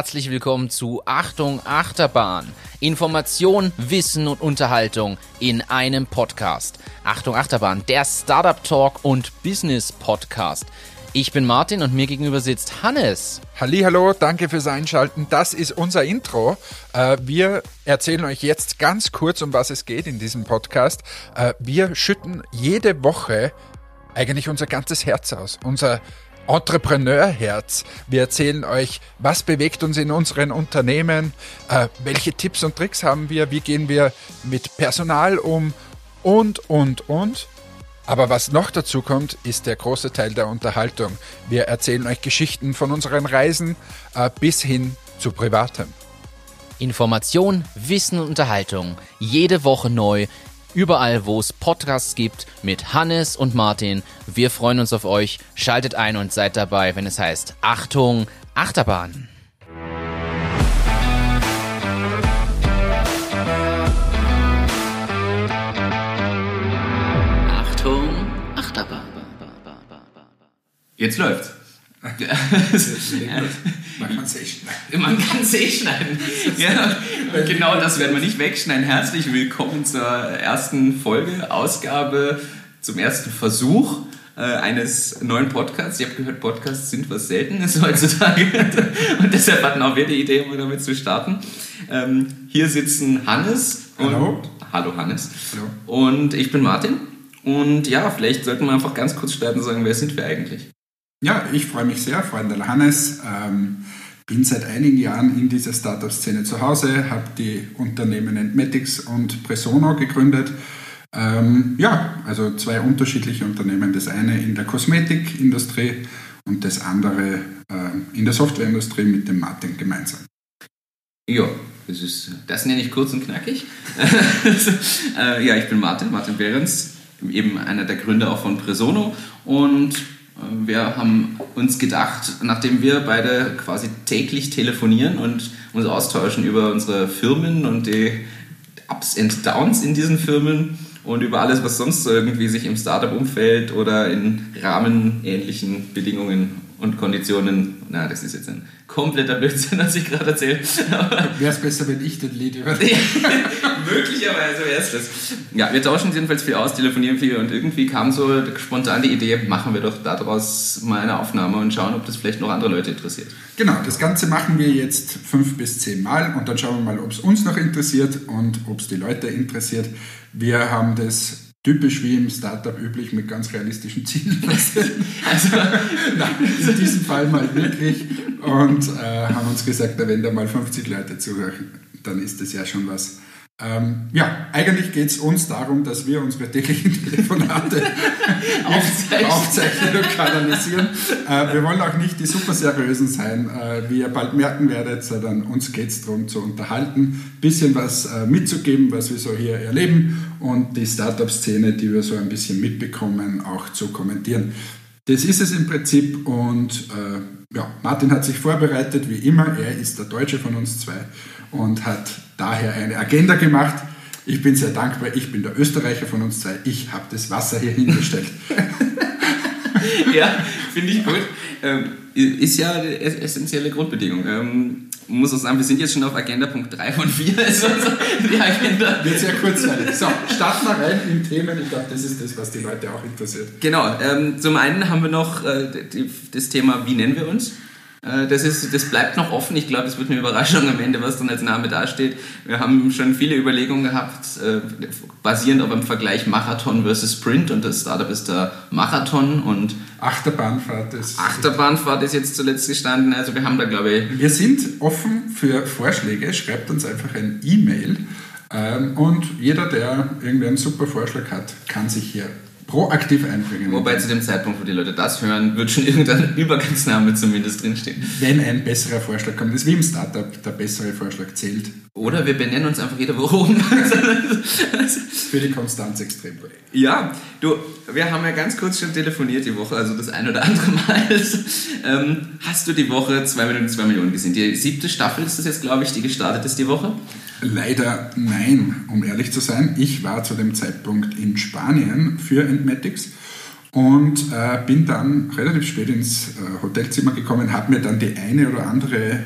herzlich willkommen zu Achtung Achterbahn. Information, Wissen und Unterhaltung in einem Podcast. Achtung Achterbahn, der Startup Talk und Business Podcast. Ich bin Martin und mir gegenüber sitzt Hannes. Hallo, danke fürs Einschalten. Das ist unser Intro. Äh, wir erzählen euch jetzt ganz kurz, um was es geht in diesem Podcast. Äh, wir schütten jede Woche eigentlich unser ganzes Herz aus. Unser Entrepreneurherz. Wir erzählen euch, was bewegt uns in unseren Unternehmen, äh, welche Tipps und Tricks haben wir, wie gehen wir mit Personal um und, und, und. Aber was noch dazu kommt, ist der große Teil der Unterhaltung. Wir erzählen euch Geschichten von unseren Reisen äh, bis hin zu Privatem. Information, Wissen und Unterhaltung. Jede Woche neu überall, wo es Podcasts gibt, mit Hannes und Martin. Wir freuen uns auf euch. Schaltet ein und seid dabei, wenn es heißt Achtung, Achterbahn. Achtung, Achterbahn. Jetzt läuft's. Man kann es eh schneiden. Man kann es eh schneiden. Ja, genau das werden wir nicht wegschneiden. Herzlich willkommen zur ersten Folge, Ausgabe zum ersten Versuch äh, eines neuen Podcasts. Ihr habt gehört, Podcasts sind was Seltenes heutzutage. und deshalb hatten auch wir die Idee, um damit zu starten. Ähm, hier sitzen Hannes. Und, Hallo. Hallo Hannes. Hallo. Und ich bin Martin. Und ja, vielleicht sollten wir einfach ganz kurz starten und sagen, wer sind wir eigentlich? Ja, ich freue mich sehr, Freunde Hannes. Ähm, bin seit einigen Jahren in dieser Startup-Szene zu Hause, habe die Unternehmen Entmatics und Presono gegründet. Ähm, ja, also zwei unterschiedliche Unternehmen. Das eine in der Kosmetikindustrie und das andere äh, in der Softwareindustrie mit dem Martin gemeinsam. Ja, das, ist, das nenne ich kurz und knackig. äh, ja, ich bin Martin, Martin Behrens, eben einer der Gründer auch von Presono und wir haben uns gedacht, nachdem wir beide quasi täglich telefonieren und uns austauschen über unsere Firmen und die Ups and Downs in diesen Firmen und über alles, was sonst so irgendwie sich im Startup-Umfeld oder in rahmenähnlichen Bedingungen und Konditionen, na, das ist jetzt ein kompletter Blödsinn, was ich gerade erzähle. Wäre es besser, wenn ich das Lied über Möglicherweise wäre es das. Ja, wir tauschen jedenfalls viel aus, telefonieren viel und irgendwie kam so spontan die Idee, machen wir doch daraus mal eine Aufnahme und schauen, ob das vielleicht noch andere Leute interessiert. Genau, das Ganze machen wir jetzt fünf bis zehn Mal und dann schauen wir mal, ob es uns noch interessiert und ob es die Leute interessiert. Wir haben das typisch wie im Startup üblich mit ganz realistischen Zielen. also, nein, in diesem Fall mal wirklich und äh, haben uns gesagt, wenn da mal 50 Leute zuhören, dann ist das ja schon was. Ähm, ja, eigentlich geht es uns darum, dass wir unsere täglichen Telefonate aufzeichnen. aufzeichnen und kanalisieren. Äh, wir wollen auch nicht die super seriösen sein, äh, wie ihr bald merken werdet, sondern uns geht es darum zu unterhalten, ein bisschen was äh, mitzugeben, was wir so hier erleben und die Startup-Szene, die wir so ein bisschen mitbekommen, auch zu kommentieren. Das ist es im Prinzip und äh, ja, Martin hat sich vorbereitet, wie immer. Er ist der Deutsche von uns zwei und hat daher eine Agenda gemacht. Ich bin sehr dankbar, ich bin der Österreicher von uns zwei, ich habe das Wasser hier hingestellt. ja, finde ich gut. Ähm, ist ja eine essentielle Grundbedingung. Ähm, muss auch sagen, wir sind jetzt schon auf Agenda Punkt 3 von 4. Also die Agenda wird sehr kurzweilig. So, starten wir rein in Themen. Ich glaube, das ist das, was die Leute auch interessiert. Genau. Ähm, zum einen haben wir noch äh, die, das Thema, wie nennen wir uns? Äh, das, ist, das bleibt noch offen. Ich glaube, es wird eine Überraschung am Ende, was dann als Name dasteht. Wir haben schon viele Überlegungen gehabt, äh, basierend auf einem Vergleich Marathon versus Sprint. Und das Startup ist der Marathon und Achterbahnfahrt ist. Achterbahn,fahrt ist jetzt zuletzt gestanden. Also wir haben da, glaube ich. Wir sind offen für Vorschläge. Schreibt uns einfach ein E-Mail. Ähm, und jeder, der irgendwie einen super Vorschlag hat, kann sich hier proaktiv einbringen. Wobei zu dem Zeitpunkt, wo die Leute das hören, wird schon irgendein Übergangsname zumindest drinstehen. Wenn ein besserer Vorschlag kommt. Das ist wie im Startup, der bessere Vorschlag zählt. Oder wir benennen uns einfach jede Woche um. Für die Konstanz extrem gut. Ja, du, wir haben ja ganz kurz schon telefoniert die Woche, also das ein oder andere Mal. ähm, hast du die Woche 2 Minuten 2 Millionen gesehen? Die siebte Staffel ist das jetzt, glaube ich, die gestartet ist die Woche? Leider nein, um ehrlich zu sein. Ich war zu dem Zeitpunkt in Spanien für Entmatics und äh, bin dann relativ spät ins äh, Hotelzimmer gekommen, habe mir dann die eine oder andere äh,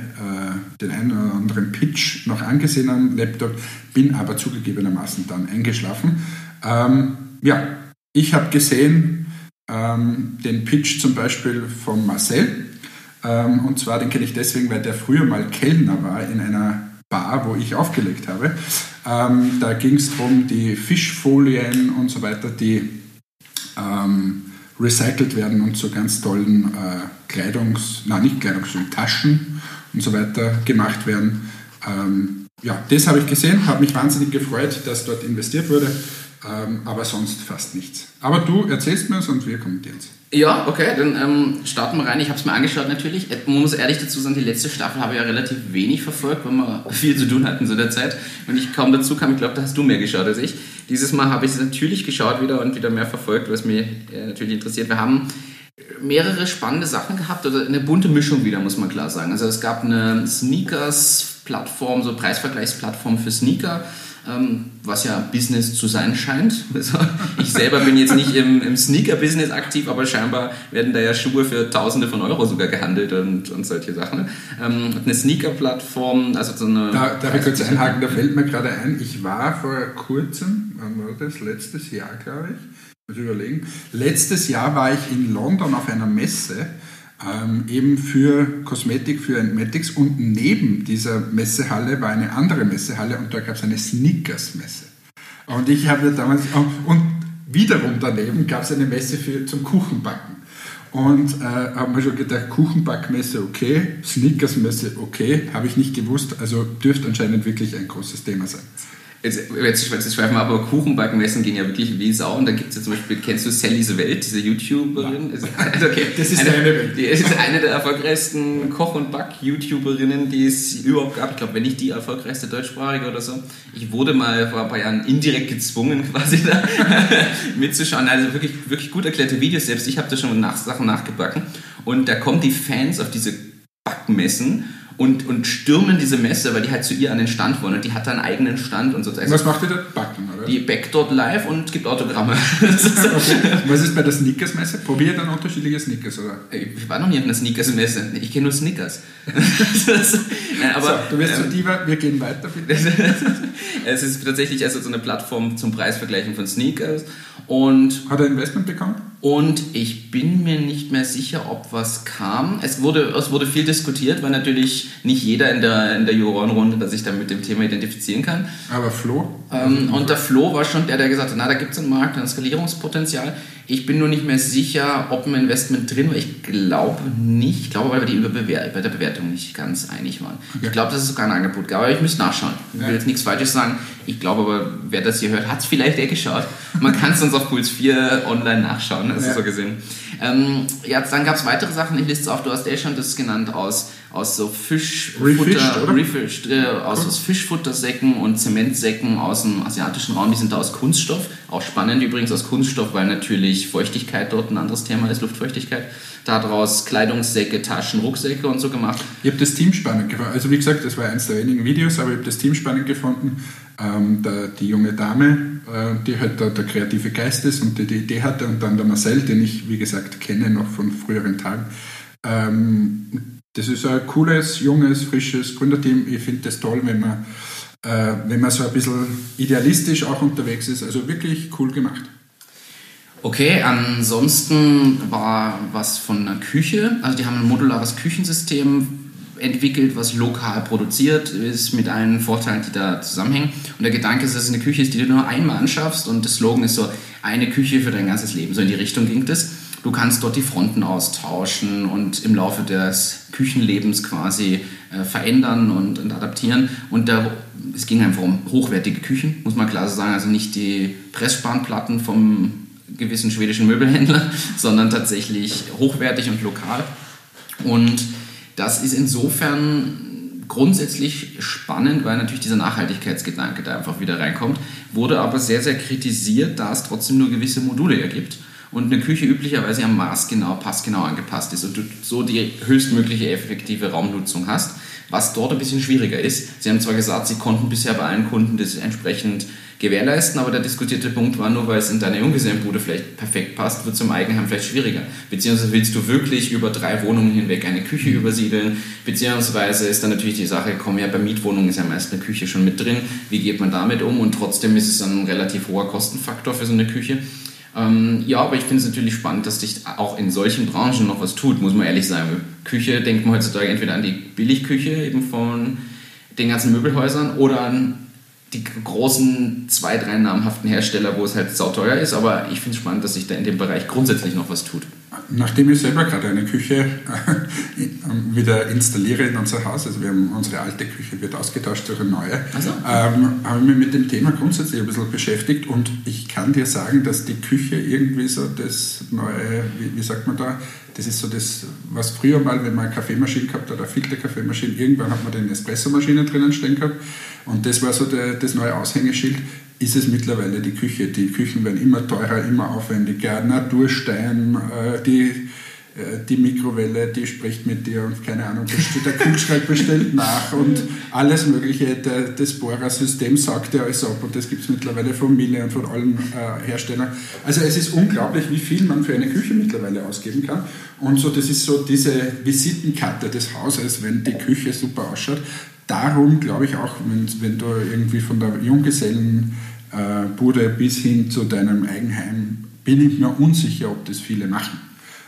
den einen oder anderen Pitch noch angesehen am Laptop, bin aber zugegebenermaßen dann eingeschlafen. Ähm, ja, ich habe gesehen ähm, den Pitch zum Beispiel von Marcel. Ähm, und zwar, den kenne ich deswegen, weil der früher mal Kellner war in einer Bar, wo ich aufgelegt habe. Ähm, da ging es darum, die Fischfolien und so weiter, die ähm, recycelt werden und zu ganz tollen äh, Kleidungs-, nein, nicht Kleidungs-, Taschen und so weiter gemacht werden. Ähm, ja, das habe ich gesehen, habe mich wahnsinnig gefreut, dass dort investiert wurde, ähm, aber sonst fast nichts. Aber du erzählst mir es und wir kommentieren es. Ja, okay, dann ähm, starten wir rein. Ich habe es mir angeschaut natürlich. Man muss ehrlich dazu sagen, die letzte Staffel habe ich ja relativ wenig verfolgt, weil wir viel zu tun hatten zu der Zeit. Und ich kaum dazu kam, ich glaube, da hast du mehr geschaut als ich. Dieses Mal habe ich es natürlich geschaut wieder und wieder mehr verfolgt, was mich äh, natürlich interessiert. Wir haben mehrere spannende Sachen gehabt oder eine bunte Mischung wieder, muss man klar sagen. Also es gab eine Sneakers-Plattform, so Preisvergleichsplattform für Sneaker was ja Business zu sein scheint. Also ich selber bin jetzt nicht im, im Sneaker-Business aktiv, aber scheinbar werden da ja Schuhe für Tausende von Euro sogar gehandelt und, und solche Sachen. Ähm, eine Sneaker-Plattform, also so eine... Da, darf ich kurz einhaken, da fällt mir gerade ein, ich war vor kurzem, wann war das, letztes Jahr glaube ich, muss ich überlegen, letztes Jahr war ich in London auf einer Messe ähm, eben für Kosmetik, für Entmatics und neben dieser Messehalle war eine andere Messehalle und da gab es eine Sneakers-Messe. Und ich habe damals, und wiederum daneben gab es eine Messe für, zum Kuchenbacken. Und äh, habe mir schon gedacht, Kuchenbackmesse okay, Sneakers-Messe okay, habe ich nicht gewusst, also dürfte anscheinend wirklich ein großes Thema sein. Jetzt, jetzt, jetzt schweifen wir aber Kuchenbackenmessen gehen ja wirklich wie Sau. Und da gibt es ja zum Beispiel, kennst du Sallys Welt, diese YouTuberin? Also, okay, das ist eine, deine Welt. Die ist eine der erfolgreichsten Koch- und Back-YouTuberinnen, die es überhaupt gab. Ich glaube, wenn nicht die erfolgreichste deutschsprachige oder so. Ich wurde mal vor ein paar Jahren indirekt gezwungen, quasi da mitzuschauen. Also wirklich, wirklich gut erklärte Videos. Selbst ich habe da schon nach, Sachen nachgebacken. Und da kommen die Fans auf diese Backmessen und, und stürmen diese Messe, weil die halt zu ihr an den Stand wollen und die hat da einen eigenen Stand und so. Also Was macht die da? Backen, oder? Die backt dort live und gibt Autogramme. okay. Was ist bei der Sneakers-Messe? Probiert dann unterschiedliche Sneakers, oder? Ich war noch nie auf einer Sneakers-Messe. Ich kenne nur Sneakers. Nein, aber, so, du wirst ähm, Diva, wir gehen weiter, bitte. es ist tatsächlich also so eine Plattform zum Preisvergleichen von Sneakers und... Hat er Investment bekommen? Und ich bin mir nicht mehr sicher, ob was kam. Es wurde, es wurde viel diskutiert, weil natürlich nicht jeder in der, in der Jurorenrunde sich dann mit dem Thema identifizieren kann. Aber Flo? Ähm, und der Flo war schon der, der gesagt hat, na, da gibt es einen Markt, ein Skalierungspotenzial. Ich bin nur nicht mehr sicher, ob ein Investment drin war. Ich glaube nicht. Ich glaube, weil wir die bei der Bewertung nicht ganz einig waren. Okay. Ich glaube, dass es sogar ein Angebot gab, aber ich müsste nachschauen. Ich will jetzt nichts Falsches sagen. Ich glaube aber, wer das hier hört, hat es vielleicht eh geschaut. Man kann es uns auf Puls 4 online nachschauen, also ja. so gesehen. Ähm, ja, dann gab es weitere Sachen, ich liste es auf, du hast eh schon das genannt, aus, aus so Fischfutter, Refished, äh, aus, aus Fischfuttersäcken und Zementsäcken aus dem asiatischen Raum, die sind da aus Kunststoff. Auch spannend übrigens aus Kunststoff, weil natürlich Feuchtigkeit dort ein anderes Thema ist, Luftfeuchtigkeit. Daraus Kleidungssäcke, Taschen, Rucksäcke und so gemacht. Ich habe das Team spannend gefunden. Also wie gesagt, das war eins der wenigen Videos, aber ich habe das Team spannend gefunden. Ähm, der, die junge Dame, äh, die halt der, der, kreative Geist ist und die die Idee hatte und dann der Marcel, den ich wie gesagt kenne noch von früheren Tagen. Ähm, das ist ein cooles, junges, frisches Gründerteam. Ich finde das toll, wenn man, äh, wenn man so ein bisschen idealistisch auch unterwegs ist. Also wirklich cool gemacht. Okay, ansonsten war was von der Küche. Also die haben ein modulares Küchensystem entwickelt, was lokal produziert ist, mit allen Vorteilen, die da zusammenhängen. Und der Gedanke ist, dass es eine Küche ist, die du nur einmal anschaffst. Und das Slogan ist so, eine Küche für dein ganzes Leben. So in die Richtung ging das. Du kannst dort die Fronten austauschen und im Laufe des Küchenlebens quasi äh, verändern und, und, adaptieren. Und da, es ging einfach um hochwertige Küchen, muss man klar so sagen. Also nicht die Pressspanplatten vom gewissen schwedischen Möbelhändler, sondern tatsächlich hochwertig und lokal. Und das ist insofern grundsätzlich spannend, weil natürlich dieser Nachhaltigkeitsgedanke da einfach wieder reinkommt, wurde aber sehr, sehr kritisiert, da es trotzdem nur gewisse Module ergibt und eine Küche üblicherweise am Maß genau, passgenau angepasst ist und du so die höchstmögliche effektive Raumnutzung hast was dort ein bisschen schwieriger ist. Sie haben zwar gesagt, Sie konnten bisher bei allen Kunden das entsprechend gewährleisten, aber der diskutierte Punkt war nur, weil es in deine Junggesellenbude vielleicht perfekt passt, wird es im Eigenheim vielleicht schwieriger. Beziehungsweise willst du wirklich über drei Wohnungen hinweg eine Küche mhm. übersiedeln, beziehungsweise ist dann natürlich die Sache, komm ja, bei Mietwohnungen ist ja meist eine Küche schon mit drin, wie geht man damit um und trotzdem ist es ein relativ hoher Kostenfaktor für so eine Küche. Ähm, ja, aber ich finde es natürlich spannend, dass sich auch in solchen Branchen noch was tut, muss man ehrlich sagen. Küche denkt man heutzutage entweder an die Billigküche eben von den ganzen Möbelhäusern oder an die großen zwei, drei namhaften Hersteller, wo es halt sauteuer ist, aber ich finde es spannend, dass sich da in dem Bereich grundsätzlich noch was tut. Nachdem ich selber gerade eine Küche äh, wieder installiere in unser Haus, also wir haben unsere alte Küche wird ausgetauscht durch eine neue, also? ähm, habe ich mich mit dem Thema grundsätzlich ein bisschen beschäftigt und ich kann dir sagen, dass die Küche irgendwie so das neue, wie, wie sagt man da, das ist so das, was früher mal, wenn man eine Kaffeemaschine gehabt hat, eine Filterkaffeemaschine, irgendwann hat man den Espressomaschine drinnen stehen gehabt und das war so der, das neue Aushängeschild, ist es mittlerweile die Küche. Die Küchen werden immer teurer, immer aufwendiger, Naturstein, äh, die äh, die Mikrowelle, die spricht mit dir und keine Ahnung, der Kühlschrank bestellt nach und alles Mögliche. Der, das Bohrersystem sagt ja alles ab und das gibt es mittlerweile von Miele und von allen äh, Herstellern. Also es ist unglaublich, wie viel man für eine Küche mittlerweile ausgeben kann. Und so, das ist so diese Visitenkarte des Hauses, wenn die Küche super ausschaut. Darum glaube ich auch, wenn, wenn du irgendwie von der Junggesellenbude bis hin zu deinem Eigenheim, bin ich mir unsicher, ob das viele machen.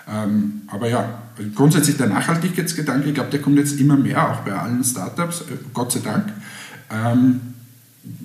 Ähm, aber ja, grundsätzlich der Nachhaltigkeitsgedanke, ich glaube, der kommt jetzt immer mehr, auch bei allen Startups, äh, Gott sei Dank. Ähm,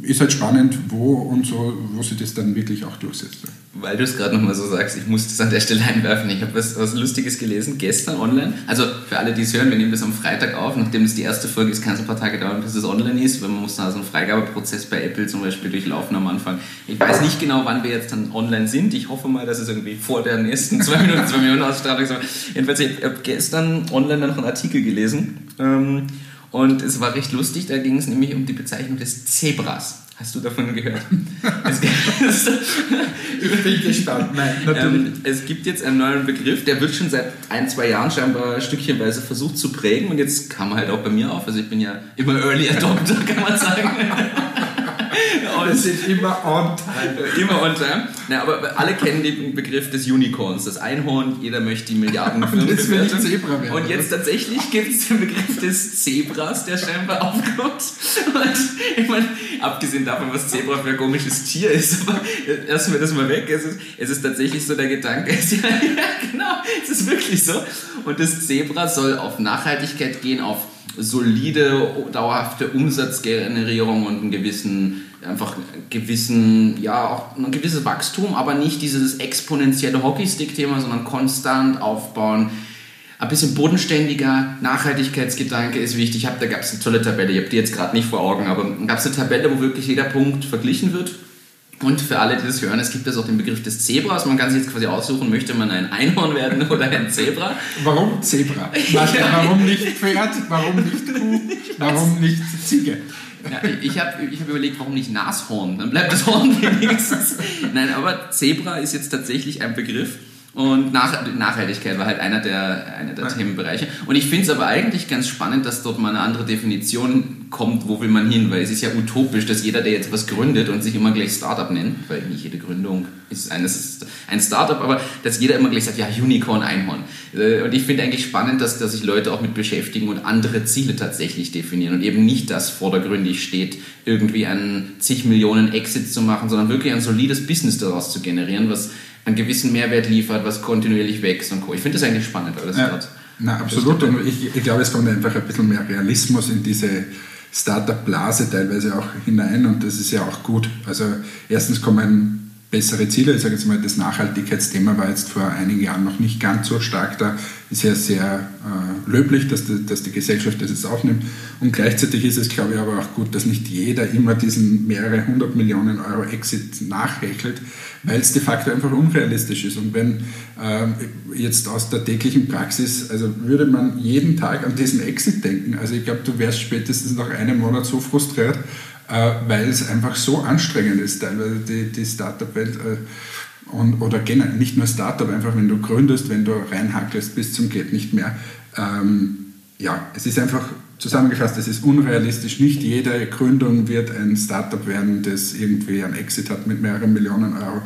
ist halt spannend, wo und so, wo sich das dann wirklich auch durchsetzt. Weil du es gerade nochmal so sagst, ich muss das an der Stelle einwerfen. Ich habe was, was Lustiges gelesen, gestern online. Also für alle, die es hören, wir nehmen das am Freitag auf. Nachdem es die erste Folge ist, kann es ein paar Tage dauern, bis es online ist, weil man muss da so einen Freigabeprozess bei Apple zum Beispiel durchlaufen am Anfang. Ich weiß nicht genau, wann wir jetzt dann online sind. Ich hoffe mal, dass es irgendwie vor der nächsten zwei Minuten, zwei Minuten Ausstrahlung ist. Jedenfalls, ich habe gestern online noch einen Artikel gelesen. Ähm, und es war recht lustig, da ging es nämlich um die Bezeichnung des Zebras. Hast du davon gehört? ich bin gespannt. Nein, natürlich. Ähm, es gibt jetzt einen neuen Begriff, der wird schon seit ein, zwei Jahren scheinbar stückchenweise versucht zu prägen und jetzt kam halt auch bei mir auf. Also ich bin ja immer Early Adopter, kann man sagen. Wir sind immer on time. Immer on time. Na, aber alle kennen den Begriff des Unicorns, das Einhorn, jeder möchte die Milliardenfirmen bewerten. Zebra werden. Und jetzt tatsächlich gibt es den Begriff des Zebras, der scheinbar aufkommt. Und ich meine, abgesehen davon, was Zebra für ein komisches Tier ist, aber lassen wir das mal weg. Es ist, es ist tatsächlich so der Gedanke, ja, ja, genau, es ist wirklich so. Und das Zebra soll auf Nachhaltigkeit gehen, auf solide, dauerhafte Umsatzgenerierung und einen gewissen, einfach gewissen, ja, auch ein gewisses Wachstum, aber nicht dieses exponentielle Hockeystick-Thema, sondern konstant aufbauen. Ein bisschen bodenständiger, Nachhaltigkeitsgedanke ist wichtig. Hab, da gab es eine tolle Tabelle, ich habe die jetzt gerade nicht vor Augen, aber gab es eine Tabelle, wo wirklich jeder Punkt verglichen wird und für alle, die das hören, es gibt also auch den Begriff des Zebras. Man kann sich jetzt quasi aussuchen, möchte man ein Einhorn werden oder ein Zebra. Warum Zebra? Warum nicht Pferd? Warum nicht Kuh? Warum nicht Ziege? Ja, ich habe ich hab überlegt, warum nicht Nashorn? Dann bleibt das Horn wenigstens. Nein, aber Zebra ist jetzt tatsächlich ein Begriff und Nach Nachhaltigkeit war halt einer der, einer der Themenbereiche. Und ich finde es aber eigentlich ganz spannend, dass dort mal eine andere Definition kommt, wo will man hin, weil es ist ja utopisch, dass jeder, der jetzt was gründet und sich immer gleich Startup nennt, weil nicht jede Gründung ist eines ein Startup, aber dass jeder immer gleich sagt, ja, Unicorn, Einhorn. Äh, und ich finde eigentlich spannend, dass, dass sich Leute auch mit beschäftigen und andere Ziele tatsächlich definieren und eben nicht das vordergründig steht, irgendwie einen zig Millionen Exit zu machen, sondern wirklich ein solides Business daraus zu generieren, was einen gewissen Mehrwert liefert, was kontinuierlich wächst und Co. Ich finde das eigentlich spannend, das ja, gerade. Na, absolut. Und ich, ich glaube, es kommt einfach ein bisschen mehr Realismus in diese Startup-Blase teilweise auch hinein und das ist ja auch gut. Also erstens kommen bessere Ziele. Ich sage jetzt mal, das Nachhaltigkeitsthema war jetzt vor einigen Jahren noch nicht ganz so stark da. Ist ja sehr äh, löblich, dass die, dass die Gesellschaft das jetzt aufnimmt. Und gleichzeitig ist es, glaube ich, aber auch gut, dass nicht jeder immer diesen mehrere hundert Millionen Euro Exit nachrechnet, weil es de facto einfach unrealistisch ist. Und wenn äh, jetzt aus der täglichen Praxis, also würde man jeden Tag an diesen Exit denken, also ich glaube, du wärst spätestens nach einem Monat so frustriert, weil es einfach so anstrengend ist, teilweise die, die Startup-Welt. Äh, und, oder generell nicht nur Startup, einfach wenn du gründest, wenn du reinhackelst bis zum geht nicht mehr. Ähm, ja, es ist einfach zusammengefasst, es ist unrealistisch. Nicht jede Gründung wird ein Startup werden, das irgendwie einen Exit hat mit mehreren Millionen Euro.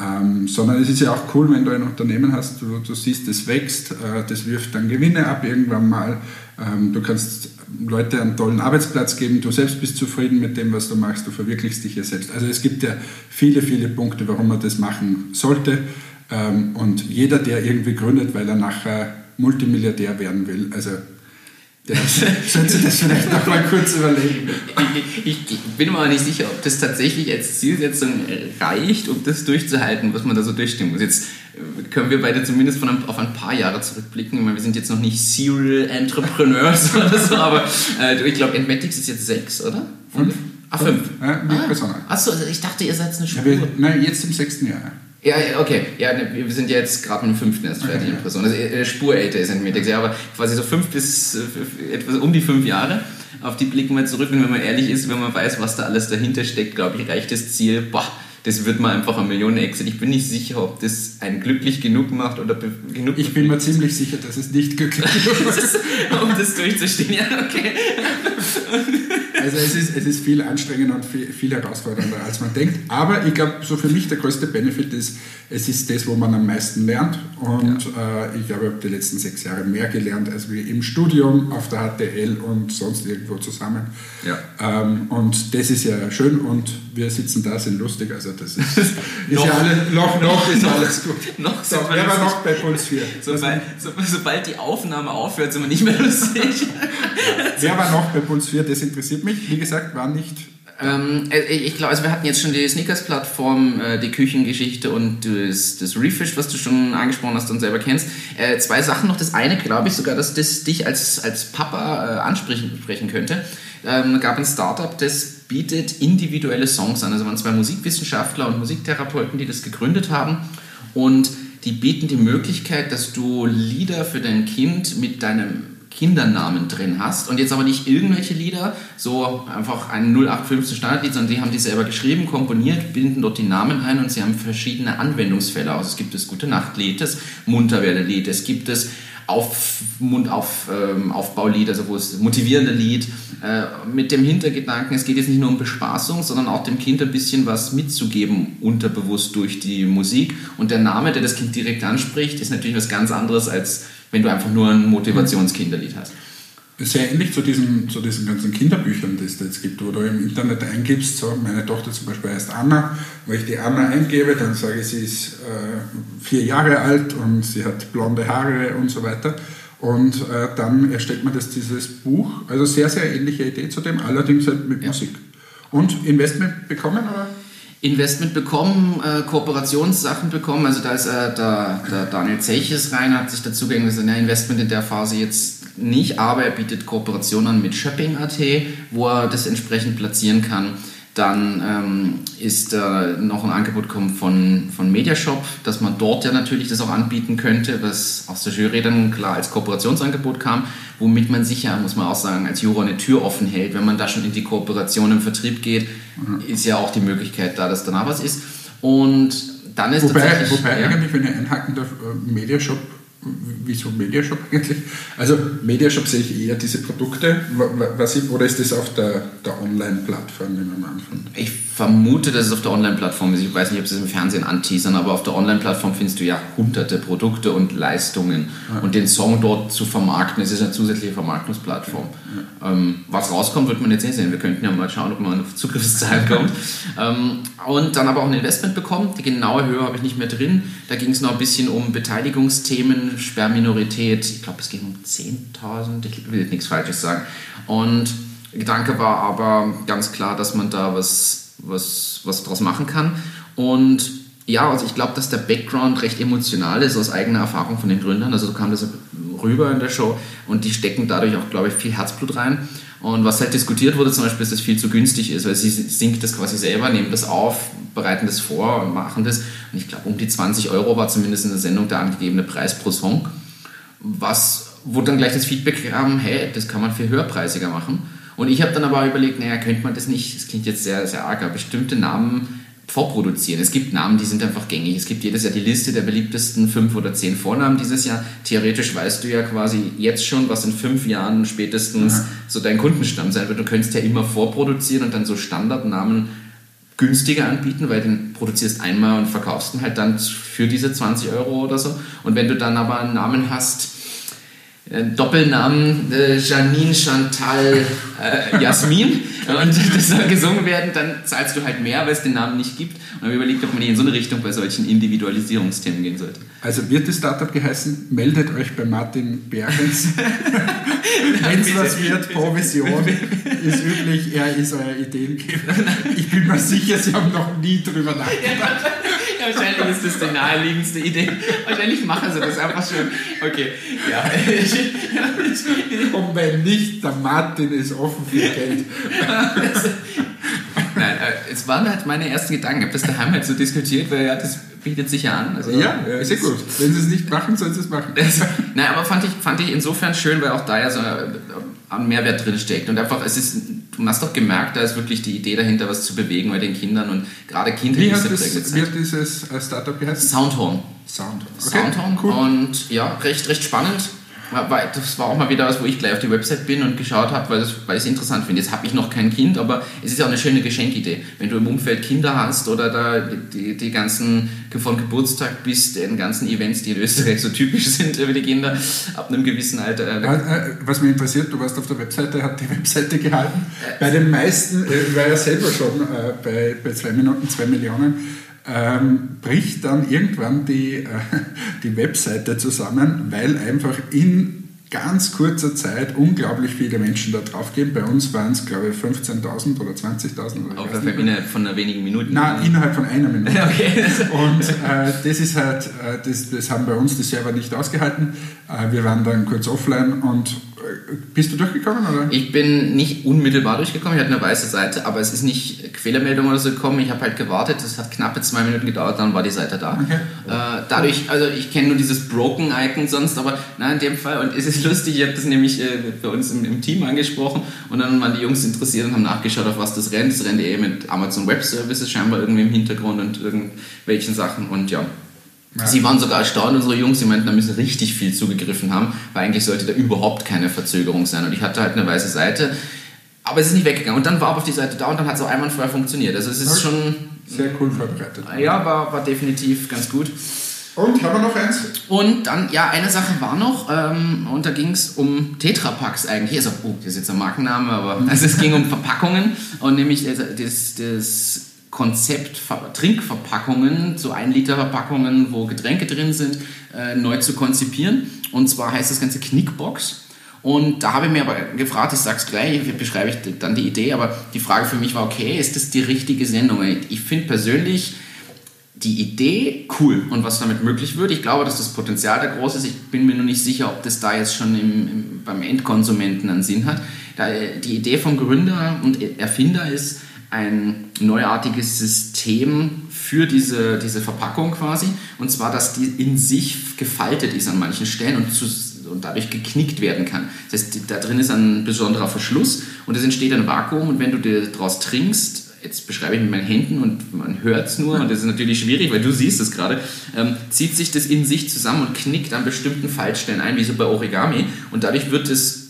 Ähm, sondern es ist ja auch cool, wenn du ein Unternehmen hast, du, du siehst, es wächst, äh, das wirft dann Gewinne ab irgendwann mal. Ähm, du kannst Leute einen tollen Arbeitsplatz geben, du selbst bist zufrieden mit dem, was du machst, du verwirklichst dich ja selbst. Also es gibt ja viele, viele Punkte, warum man das machen sollte. Ähm, und jeder, der irgendwie gründet, weil er nachher Multimilliardär werden will, also der sollte das vielleicht noch mal kurz überlegen. Ich, ich, bin mir aber nicht sicher, ob das tatsächlich als Zielsetzung reicht, um das durchzuhalten, was man da so durchstimmen muss. Jetzt äh, können wir beide zumindest von einem, auf ein paar Jahre zurückblicken. Ich meine, wir sind jetzt noch nicht Serial Entrepreneurs oder so, aber äh, ich glaube, Entmatics ist jetzt sechs, oder? Fünf. Ach, fünf. Ja, ah. Achso, also ich dachte, ihr seid eine Spur. Ja, wir, nein, jetzt im sechsten Jahr. Ja, okay. Ja, ne, wir sind jetzt gerade mit dem fünften erst fertig in Person. Also äh, Spur älter ist Entmetics, ja, aber quasi so fünf bis äh, etwas um die fünf Jahre. Auf die blicken wir zurück und wenn man ehrlich ist, wenn man weiß, was da alles dahinter steckt, glaube ich, reicht das Ziel, boah, das wird mal einfach eine Million Exit. Ich bin nicht sicher, ob das einen glücklich genug macht oder genug. Ich bin mir ziemlich sicher, dass es nicht glücklich genug macht. um das durchzustehen, ja, okay. Also es ist, es ist viel anstrengender und viel, viel herausfordernder, als man denkt. Aber ich glaube, so für mich der größte Benefit ist, es ist das, wo man am meisten lernt. Und ja. äh, ich glaube, ich habe die letzten sechs Jahre mehr gelernt als wir im Studium, auf der HTL und sonst irgendwo zusammen. Ja. Ähm, und das ist ja schön und wir sitzen da, sind lustig. Also das ist, ist ja alles, noch, noch ist noch, alles gut. Noch so, wer war noch bei Puls 4? Sobald, so, sobald die Aufnahme aufhört, sind wir nicht mehr lustig. wer war noch bei Puls 4? Das interessiert mich. Wie gesagt, war nicht ähm, äh, ich glaube, also wir hatten jetzt schon die Snickers-Plattform, äh, die Küchengeschichte und das, das Refish, was du schon angesprochen hast und selber kennst. Äh, zwei Sachen noch. Das eine, glaube ich sogar, dass das dich als, als Papa äh, ansprechen sprechen könnte. Ähm, gab ein Startup, das bietet individuelle Songs an. Also waren zwei Musikwissenschaftler und Musiktherapeuten, die das gegründet haben. Und die bieten die Möglichkeit, dass du Lieder für dein Kind mit deinem Kindernamen drin hast und jetzt aber nicht irgendwelche Lieder, so einfach ein 0815 Standardlied, sondern die haben die selber geschrieben, komponiert, binden dort die Namen ein und sie haben verschiedene Anwendungsfälle aus. Es gibt das Gute Nachtlied, das Munterwerdelied, es gibt das auf Mundauf, ähm, Aufbaulied, also wo es motivierende Lied, äh, mit dem Hintergedanken, es geht jetzt nicht nur um Bespaßung, sondern auch dem Kind ein bisschen was mitzugeben, unterbewusst durch die Musik. Und der Name, der das Kind direkt anspricht, ist natürlich was ganz anderes als wenn du einfach nur ein Motivationskinderlied hast. Sehr ähnlich zu diesen, zu diesen ganzen Kinderbüchern, die es da jetzt gibt, wo du im Internet eingibst, so meine Tochter zum Beispiel heißt Anna, wenn ich die Anna eingebe, dann sage ich, sie ist äh, vier Jahre alt und sie hat blonde Haare und so weiter. Und äh, dann erstellt man das, dieses Buch, also sehr, sehr ähnliche Idee zu dem, allerdings halt mit ja. Musik. Und Investment bekommen, oder? Investment bekommen, äh, Kooperationssachen bekommen. Also da ist äh, der, der, Daniel Zeches rein, hat sich dazu gegangen, dass er Investment in der Phase jetzt nicht, aber er bietet Kooperationen an mit Shopping.at, wo er das entsprechend platzieren kann. Dann ähm, ist äh, noch ein Angebot gekommen von, von Mediashop, dass man dort ja natürlich das auch anbieten könnte, was aus der Jury dann klar als Kooperationsangebot kam, womit man sicher, muss man auch sagen, als Juror eine Tür offen hält. Wenn man da schon in die Kooperation im Vertrieb geht, mhm. ist ja auch die Möglichkeit da, dass danach was ist. Und dann ist wobei, tatsächlich... Wobei ja, eigentlich, wenn ich einhaken darf, äh, Mediashop wieso Mediashop eigentlich? Also Mediashop sehe ich eher diese Produkte, was ich, oder ist das auf der, der Online-Plattform, wie man anfängt? Vermute, dass es auf der Online-Plattform ist. Ich weiß nicht, ob sie es im Fernsehen anteasern, aber auf der Online-Plattform findest du ja hunderte Produkte und Leistungen. Ja. Und den Song dort zu vermarkten, es ist eine zusätzliche Vermarktungsplattform. Ja. Ähm, was rauskommt, wird man jetzt eh sehen. Wir könnten ja mal schauen, ob man auf Zugriffszahlen kommt. ähm, und dann aber auch ein Investment bekommen. Die genaue Höhe habe ich nicht mehr drin. Da ging es noch ein bisschen um Beteiligungsthemen, Sperrminorität. Ich glaube, es ging um 10.000. Ich will jetzt nichts Falsches sagen. Und der Gedanke war aber ganz klar, dass man da was was, was draus machen kann. Und ja, also ich glaube, dass der Background recht emotional ist aus eigener Erfahrung von den Gründern. Also so kam das rüber in der Show und die stecken dadurch auch, glaube ich, viel Herzblut rein. Und was halt diskutiert wurde zum Beispiel, ist, dass es viel zu günstig ist, weil sie singt das quasi selber, nehmen das auf, bereiten das vor und machen das. Und ich glaube, um die 20 Euro war zumindest in der Sendung der angegebene Preis pro Song. Was, wo dann gleich das Feedback kam, hey, das kann man viel höherpreisiger machen. Und ich habe dann aber überlegt, naja, könnte man das nicht, das klingt jetzt sehr, sehr arg, aber bestimmte Namen vorproduzieren. Es gibt Namen, die sind einfach gängig. Es gibt jedes Jahr die Liste der beliebtesten fünf oder zehn Vornamen dieses Jahr. Theoretisch weißt du ja quasi jetzt schon, was in fünf Jahren spätestens ja. so dein Kundenstamm sein wird. Du könntest ja immer vorproduzieren und dann so Standardnamen günstiger anbieten, weil den produzierst einmal und verkaufst ihn halt dann für diese 20 Euro oder so. Und wenn du dann aber einen Namen hast, Doppelnamen äh, Janine Chantal äh, Jasmin und das soll gesungen werden, dann zahlst du halt mehr, weil es den Namen nicht gibt. Und dann überlegt, ob man in so eine Richtung bei solchen Individualisierungsthemen gehen sollte. Also wird das Startup geheißen, meldet euch bei Martin Behrens. Wenn es was wird, Provision ist üblich, er ist euer Ideengeber. Ich bin mir sicher, Sie haben noch nie drüber nachgedacht. Wahrscheinlich ist das die naheliegendste Idee. Wahrscheinlich machen sie das einfach schon. Okay, ja. Und wenn nicht, der Martin ist offen für Geld. Nein, äh, es waren halt meine ersten Gedanken. Ich habe das daheim halt so diskutiert, weil ja, das bietet sich ja an. Also, ja, ja, ist ja gut. Wenn sie es nicht machen, sollen sie es machen. Nein, aber fand ich, fand ich insofern schön, weil auch da ja so ein Mehrwert drin steckt. Und einfach, es ist, du hast doch gemerkt, da ist wirklich die Idee dahinter, was zu bewegen bei den Kindern und gerade Kinder, wie hat, das, wie hat dieses äh, Startup geheißen? Soundhorn. Soundhorn. Okay, Soundhorn. Cool. Und ja, recht, recht spannend das war auch mal wieder was, wo ich gleich auf die Website bin und geschaut habe, weil, weil ich es interessant finde. Jetzt habe ich noch kein Kind, aber es ist ja auch eine schöne Geschenkidee. Wenn du im Umfeld Kinder hast oder da die, die ganzen von Geburtstag bis den ganzen Events, die in Österreich so typisch sind über die Kinder, ab einem gewissen Alter. Äh, äh, was mich interessiert, du warst auf der Webseite, hat die Webseite gehalten. Bei den meisten, äh, ich war ja selber schon bei, bei zwei Minuten, zwei Millionen, ähm, bricht dann irgendwann die, äh, die Webseite zusammen, weil einfach in ganz kurzer Zeit unglaublich viele Menschen da drauf gehen. Bei uns waren es, glaube ich, 15.000 oder 20.000. Auch innerhalb von wenigen Minuten? Nein, innerhalb von einer Minute. okay. Und äh, das ist halt, äh, das, das haben bei uns die Server nicht ausgehalten. Äh, wir waren dann kurz offline und bist du durchgekommen? Oder? Ich bin nicht unmittelbar durchgekommen, ich hatte eine weiße Seite, aber es ist nicht Fehlermeldung oder so gekommen. Ich habe halt gewartet, es hat knappe zwei Minuten gedauert, dann war die Seite da. Okay. Äh, dadurch, also ich kenne nur dieses Broken-Icon sonst, aber nein, in dem Fall, und es ist lustig, ich habe das nämlich äh, bei uns im, im, Team angesprochen und dann waren die Jungs interessiert und haben nachgeschaut, auf was das rennt. Das rennt eh mit Amazon Web Services scheinbar irgendwie im Hintergrund und irgendwelchen Sachen und ja, ja. Sie waren sogar erstaunt, unsere Jungs, sie meinten, da müssen richtig viel zugegriffen haben, weil eigentlich sollte da überhaupt keine Verzögerung sein. Und ich hatte halt eine weiße Seite, aber es ist nicht weggegangen. Und dann war aber auf die Seite da und dann hat es auch einwandfrei funktioniert. Also es ist schon... Sehr cool verbreitet. Ja, war, war definitiv ganz gut. Und haben wir noch eins? Und dann, ja, eine Sache war noch, ähm, und da ging es um Tetrapacks eigentlich. Also, oh, das ist jetzt ein Markenname, aber also es ging um Verpackungen und nämlich das, das, Konzept Trinkverpackungen, so 1 Liter Verpackungen, wo Getränke drin sind, äh, neu zu konzipieren. Und zwar heißt das Ganze Knickbox. Und da habe ich mir aber gefragt, ich sage es gleich, beschreibe ich dann die Idee, aber die Frage für mich war, okay, ist das die richtige Sendung? Ich finde persönlich die Idee cool und was damit möglich wird. Ich glaube, dass das Potenzial da groß ist. Ich bin mir nur nicht sicher, ob das da jetzt schon im, im, beim Endkonsumenten einen Sinn hat. Da, die Idee vom Gründer und Erfinder ist, ein neuartiges System für diese, diese Verpackung quasi. Und zwar, dass die in sich gefaltet ist an manchen Stellen und, zu, und dadurch geknickt werden kann. Das heißt, da drin ist ein besonderer Verschluss und es entsteht ein Vakuum und wenn du daraus trinkst, jetzt beschreibe ich mit meinen Händen und man hört es nur und das ist natürlich schwierig, weil du siehst es gerade, ähm, zieht sich das in sich zusammen und knickt an bestimmten Fallstellen ein, wie so bei Origami und dadurch wird es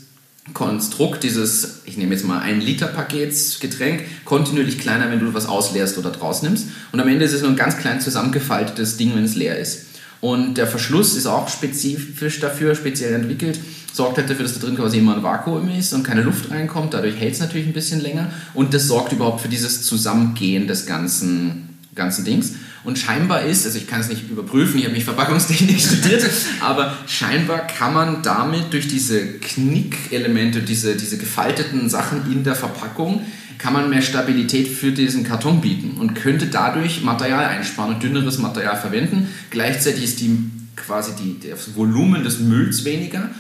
Konstrukt dieses, ich nehme jetzt mal ein Liter Pakets Getränk, kontinuierlich kleiner, wenn du was ausleerst oder draus nimmst. Und am Ende ist es nur ein ganz klein zusammengefaltetes Ding, wenn es leer ist. Und der Verschluss ist auch spezifisch dafür, speziell entwickelt, sorgt halt dafür, dass da drin quasi immer ein Vakuum ist und keine Luft reinkommt. Dadurch hält es natürlich ein bisschen länger. Und das sorgt überhaupt für dieses Zusammengehen des ganzen, ganzen Dings. Und scheinbar ist, also ich kann es nicht überprüfen, ich habe nicht Verpackungstechnik studiert, aber scheinbar kann man damit durch diese Knickelemente, diese, diese gefalteten Sachen in der Verpackung, kann man mehr Stabilität für diesen Karton bieten und könnte dadurch Material einsparen und dünneres Material verwenden. Gleichzeitig ist die, quasi die, das Volumen des Mülls weniger.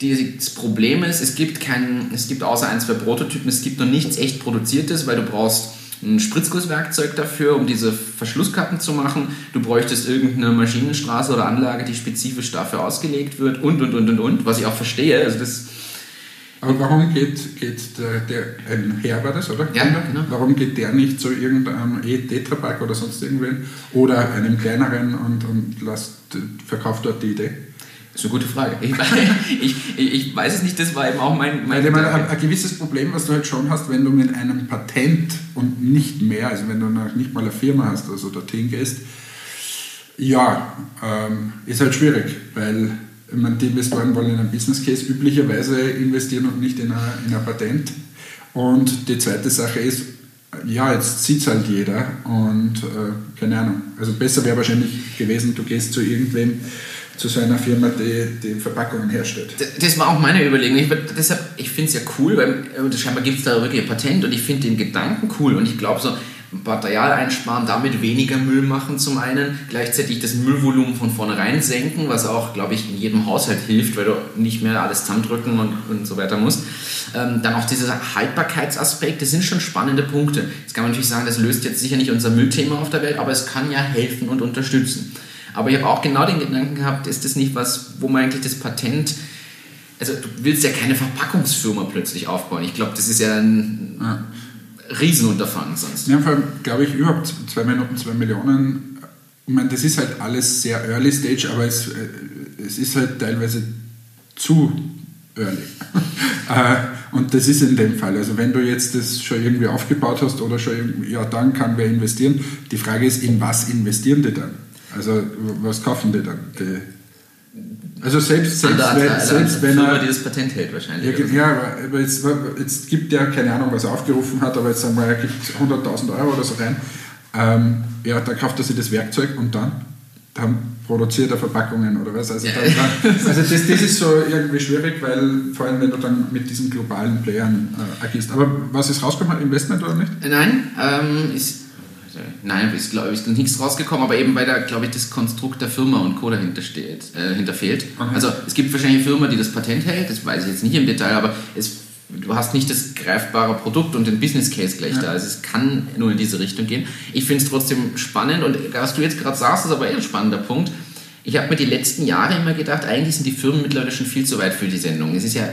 Das Problem ist, es gibt, kein, es gibt außer ein, zwei Prototypen, es gibt noch nichts echt Produziertes, weil du brauchst ein Spritzgusswerkzeug dafür, um diese Verschlusskappen zu machen. Du bräuchtest irgendeine Maschinenstraße oder Anlage, die spezifisch dafür ausgelegt wird und, und, und, und, und, was ich auch verstehe. Also das Aber warum geht, geht der, der ein Herr war das, oder? Ja, genau. Warum geht der nicht zu irgendeinem E-Tetrapack oder sonst irgendwen oder einem kleineren und, und lasst, verkauft dort die Idee? Das ist eine gute Frage. Ich, ich, ich, weiß es nicht, das war eben auch mein. mein meine, ein, gewisses Problem, was du halt schon hast, wenn du mit einem Patent und nicht mehr, also wenn du noch nicht mal eine Firma hast, also dorthin gehst, ja, ähm, ist halt schwierig, weil meine, die Investoren wollen in einen Business Case üblicherweise investieren und nicht in ein, in ein Patent. Und die zweite Sache ist, ja, jetzt sieht es halt jeder und äh, keine Ahnung. Also besser wäre wahrscheinlich gewesen, du gehst zu irgendwem, zu so einer Firma, die die Verpackungen herstellt. Das war auch meine Überlegung. Ich, deshalb, ich finde es ja cool, weil scheinbar gibt es da wirklich ein Patent und ich finde den Gedanken cool und ich glaube so, Material einsparen, damit weniger Müll machen zum einen, gleichzeitig das Müllvolumen von vornherein senken, was auch, glaube ich, in jedem Haushalt hilft, weil du nicht mehr alles zusammendrücken und, und so weiter musst. Ähm, dann auch dieser Haltbarkeitsaspekt, das sind schon spannende Punkte. Jetzt kann man natürlich sagen, das löst jetzt sicher nicht unser Müllthema auf der Welt, aber es kann ja helfen und unterstützen. Aber ich habe auch genau den Gedanken gehabt, ist das nicht was, wo man eigentlich das Patent also du willst ja keine Verpackungsfirma plötzlich aufbauen. Ich glaube, das ist ja ein, ja. Riesenunterfangen sonst. Ja, vor allem glaube ich überhaupt zwei Minuten, zwei Millionen. Ich meine, das ist halt alles sehr early stage, aber es, äh, es ist halt teilweise zu early. Äh, und das ist in dem Fall. Also wenn du jetzt das schon irgendwie aufgebaut hast oder schon, ja, dann kann wer investieren. Die Frage ist, in was investieren die dann? Also was kaufen die dann? Die, also selbst, selbst, wenn, selbst wenn Firma, er... die das Patent hält wahrscheinlich. Ja, ja aber jetzt, jetzt gibt er, keine Ahnung, was er aufgerufen hat, aber jetzt sagen wir, er gibt 100.000 Euro oder so rein. Ähm, ja, dann kauft er sich das Werkzeug und dann, dann produziert er Verpackungen oder was. Also, ja. dann, dann, also das, das ist so irgendwie schwierig, weil vor allem, wenn du dann mit diesen globalen Playern äh, agierst. Aber was ist rausgekommen? Investment oder nicht? Nein, ähm, ist Nein, ist glaube ich nichts rausgekommen, aber eben weil da, glaube ich, das Konstrukt der Firma und Co. dahinter steht, äh, hinter fehlt. Okay. Also es gibt wahrscheinlich eine Firma, die das Patent hält, das weiß ich jetzt nicht im Detail, aber es, du hast nicht das greifbare Produkt und den Business Case gleich ja. da. Also es kann nur in diese Richtung gehen. Ich finde es trotzdem spannend und was du jetzt gerade sagst, ist aber eher ein spannender Punkt. Ich habe mir die letzten Jahre immer gedacht, eigentlich sind die Firmen mittlerweile schon viel zu weit für die Sendung. Es ist ja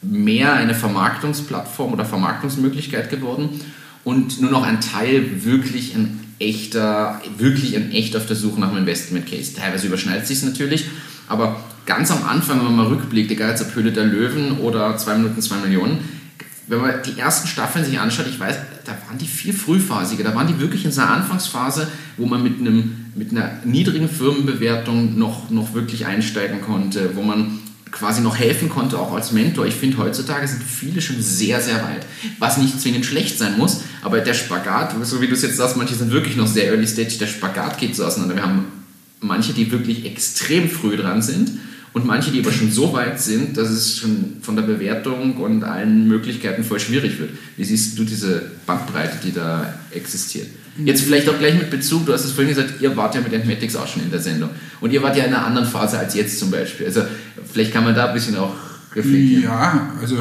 mehr eine Vermarktungsplattform oder Vermarktungsmöglichkeit geworden und nur noch ein Teil wirklich ein echter, wirklich ein echt auf der Suche nach einem Investment Case. Teilweise überschneidet sich natürlich, aber ganz am Anfang, wenn man mal rückblickt, egal jetzt ob Höhle der Löwen oder 2 Minuten 2 Millionen, wenn man die ersten Staffeln sich anschaut, ich weiß, da waren die viel frühphasiger, da waren die wirklich in seiner Anfangsphase, wo man mit, einem, mit einer niedrigen Firmenbewertung noch, noch wirklich einsteigen konnte, wo man quasi noch helfen konnte, auch als Mentor. Ich finde, heutzutage sind viele schon sehr, sehr weit. Was nicht zwingend schlecht sein muss, aber der Spagat, so wie du es jetzt sagst, manche sind wirklich noch sehr early stage, der Spagat geht so auseinander. Wir haben manche, die wirklich extrem früh dran sind und manche, die aber schon so weit sind, dass es schon von der Bewertung und allen Möglichkeiten voll schwierig wird. Wie siehst du diese Bandbreite, die da existiert? Jetzt vielleicht auch gleich mit Bezug, du hast es vorhin gesagt, ihr wart ja mit Entmatics auch schon in der Sendung. Und ihr wart ja in einer anderen Phase als jetzt zum Beispiel. Also vielleicht kann man da ein bisschen auch reflektieren. Ja, also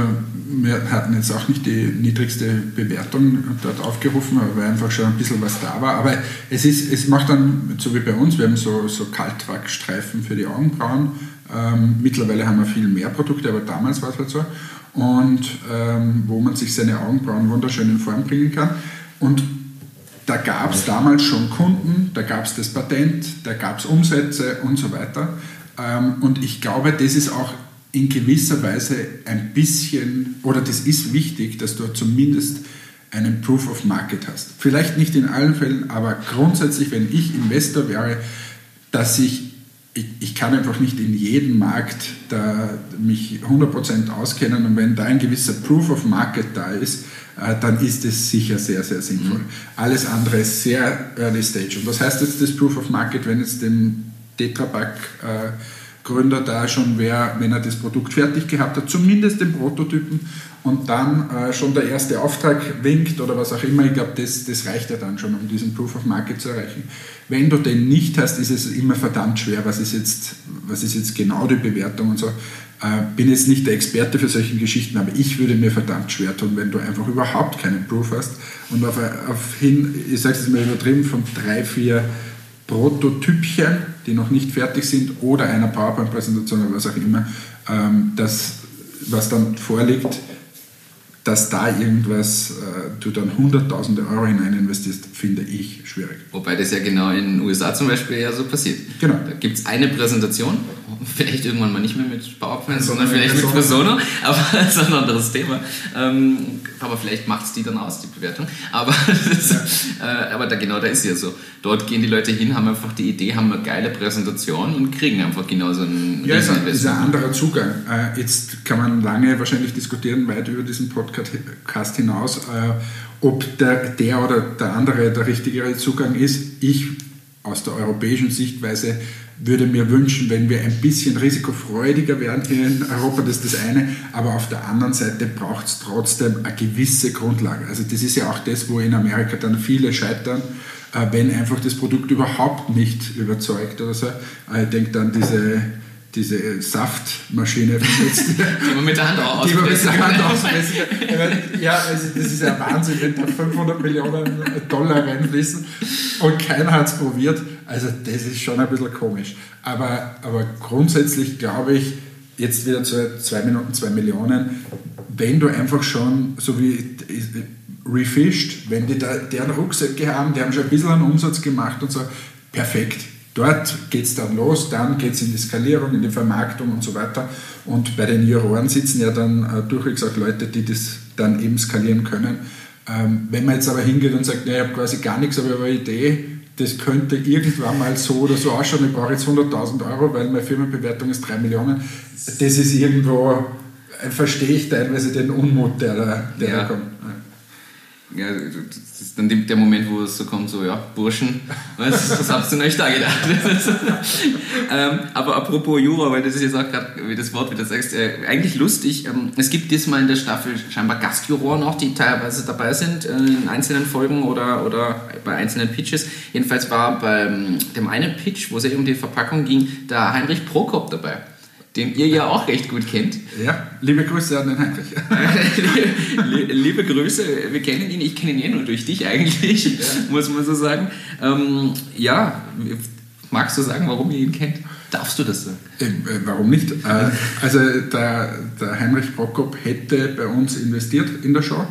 wir hatten jetzt auch nicht die niedrigste Bewertung dort aufgerufen, weil einfach schon ein bisschen was da war. Aber es, ist, es macht dann, so wie bei uns, wir haben so, so Kaltwachstreifen für die Augenbrauen. Ähm, mittlerweile haben wir viel mehr Produkte, aber damals war es halt so. Und ähm, wo man sich seine Augenbrauen wunderschön in Form bringen kann. Und da gab es damals schon Kunden, da gab es das Patent, da gab es Umsätze und so weiter. Ähm, und ich glaube, das ist auch in gewisser Weise ein bisschen, oder das ist wichtig, dass du zumindest einen Proof of Market hast. Vielleicht nicht in allen Fällen, aber grundsätzlich, wenn ich Investor wäre, dass ich, ich, ich kann einfach nicht in jedem Markt da mich 100% auskennen und wenn da ein gewisser Proof of Market da ist, dann ist es sicher sehr, sehr sinnvoll. Mhm. Alles andere ist sehr early stage. Und was heißt jetzt das Proof of Market, wenn jetzt dem Tetrapack äh, Gründer da schon wäre, wenn er das Produkt fertig gehabt hat, zumindest den Prototypen und dann äh, schon der erste Auftrag winkt oder was auch immer. Ich glaube, das, das reicht ja dann schon, um diesen Proof of Market zu erreichen. Wenn du den nicht hast, ist es immer verdammt schwer, was ist jetzt, was ist jetzt genau die Bewertung und so. Äh, bin jetzt nicht der Experte für solche Geschichten, aber ich würde mir verdammt schwer tun, wenn du einfach überhaupt keinen Proof hast und auf, auf hin, ich sage es mal übertrieben, von drei, vier Prototypchen, die noch nicht fertig sind, oder einer PowerPoint-Präsentation oder was auch immer, ähm, das was dann vorliegt, dass da irgendwas, äh, du dann hunderttausende Euro hinein investierst, finde ich schwierig. Wobei das ja genau in den USA zum Beispiel ja so passiert. Genau. Da gibt es eine Präsentation, vielleicht irgendwann mal nicht mehr mit PowerPoint, sondern Sondern vielleicht mit Persona. Aber das ist ein anderes Thema. Ähm, aber vielleicht macht es die dann aus, die Bewertung. Aber, das, äh, aber da, genau da ist ja so. Dort gehen die Leute hin, haben einfach die Idee, haben eine geile Präsentation und kriegen einfach genauso einen Ja, ist ein, ist ein anderer Zugang. Äh, jetzt kann man lange wahrscheinlich diskutieren, weit über diesen Podcast hinaus, äh, ob der, der oder der andere der richtigere Zugang ist. Ich aus der europäischen Sichtweise würde mir wünschen, wenn wir ein bisschen risikofreudiger werden hier in Europa, das ist das eine, aber auf der anderen Seite braucht es trotzdem eine gewisse Grundlage. Also das ist ja auch das, wo in Amerika dann viele scheitern, äh, wenn einfach das Produkt überhaupt nicht überzeugt oder so. Äh, Ich denke dann diese, diese Saftmaschine von jetzt, Die man mit der Hand auch die man mit der Hand auspressen Ja, also das ist ja Wahnsinn, wenn da 500 Millionen Dollar reinfließen und keiner hat es probiert. Also das ist schon ein bisschen komisch. Aber, aber grundsätzlich glaube ich, jetzt wieder zu 2 Minuten 2 Millionen, wenn du einfach schon, so wie refished, wenn die da, deren Rucksäcke haben, die haben schon ein bisschen einen Umsatz gemacht und so, perfekt. Dort geht es dann los, dann geht es in die Skalierung, in die Vermarktung und so weiter. Und bei den Juroren sitzen ja dann äh, durchwegs auch Leute, die das dann eben skalieren können. Ähm, wenn man jetzt aber hingeht und sagt, naja, ich habe quasi gar nichts, aber ich habe eine Idee, das könnte irgendwann mal so oder so ausschauen, ich brauche jetzt 100.000 Euro, weil meine Firmenbewertung ist 3 Millionen. Das ist irgendwo, äh, verstehe ich teilweise den Unmut, der da, der Ja. da kommt. Ja, das ist dann der Moment, wo es so kommt, so, ja, Burschen, was, was habt ihr euch da gedacht? ähm, aber apropos Jura, weil du das jetzt auch gerade, wie das Wort wieder sagst, äh, eigentlich lustig, ähm, es gibt diesmal in der Staffel scheinbar Gastjuroren auch, die teilweise dabei sind äh, in einzelnen Folgen oder, oder bei einzelnen Pitches. Jedenfalls war beim dem einen Pitch, wo es ja um die Verpackung ging, da Heinrich Prokop dabei, den ihr ja auch recht gut kennt. Ja, liebe Grüße an den Heinrich. Lie- Liebe Grüße, wir kennen ihn, ich kenne ihn eh nur durch dich eigentlich, muss man so sagen. Ähm, ja, magst du sagen, warum ihr ihn kennt? Darfst du das sagen? Äh, äh, warum nicht? Äh, also der, der Heinrich Prokop hätte bei uns investiert in der Show.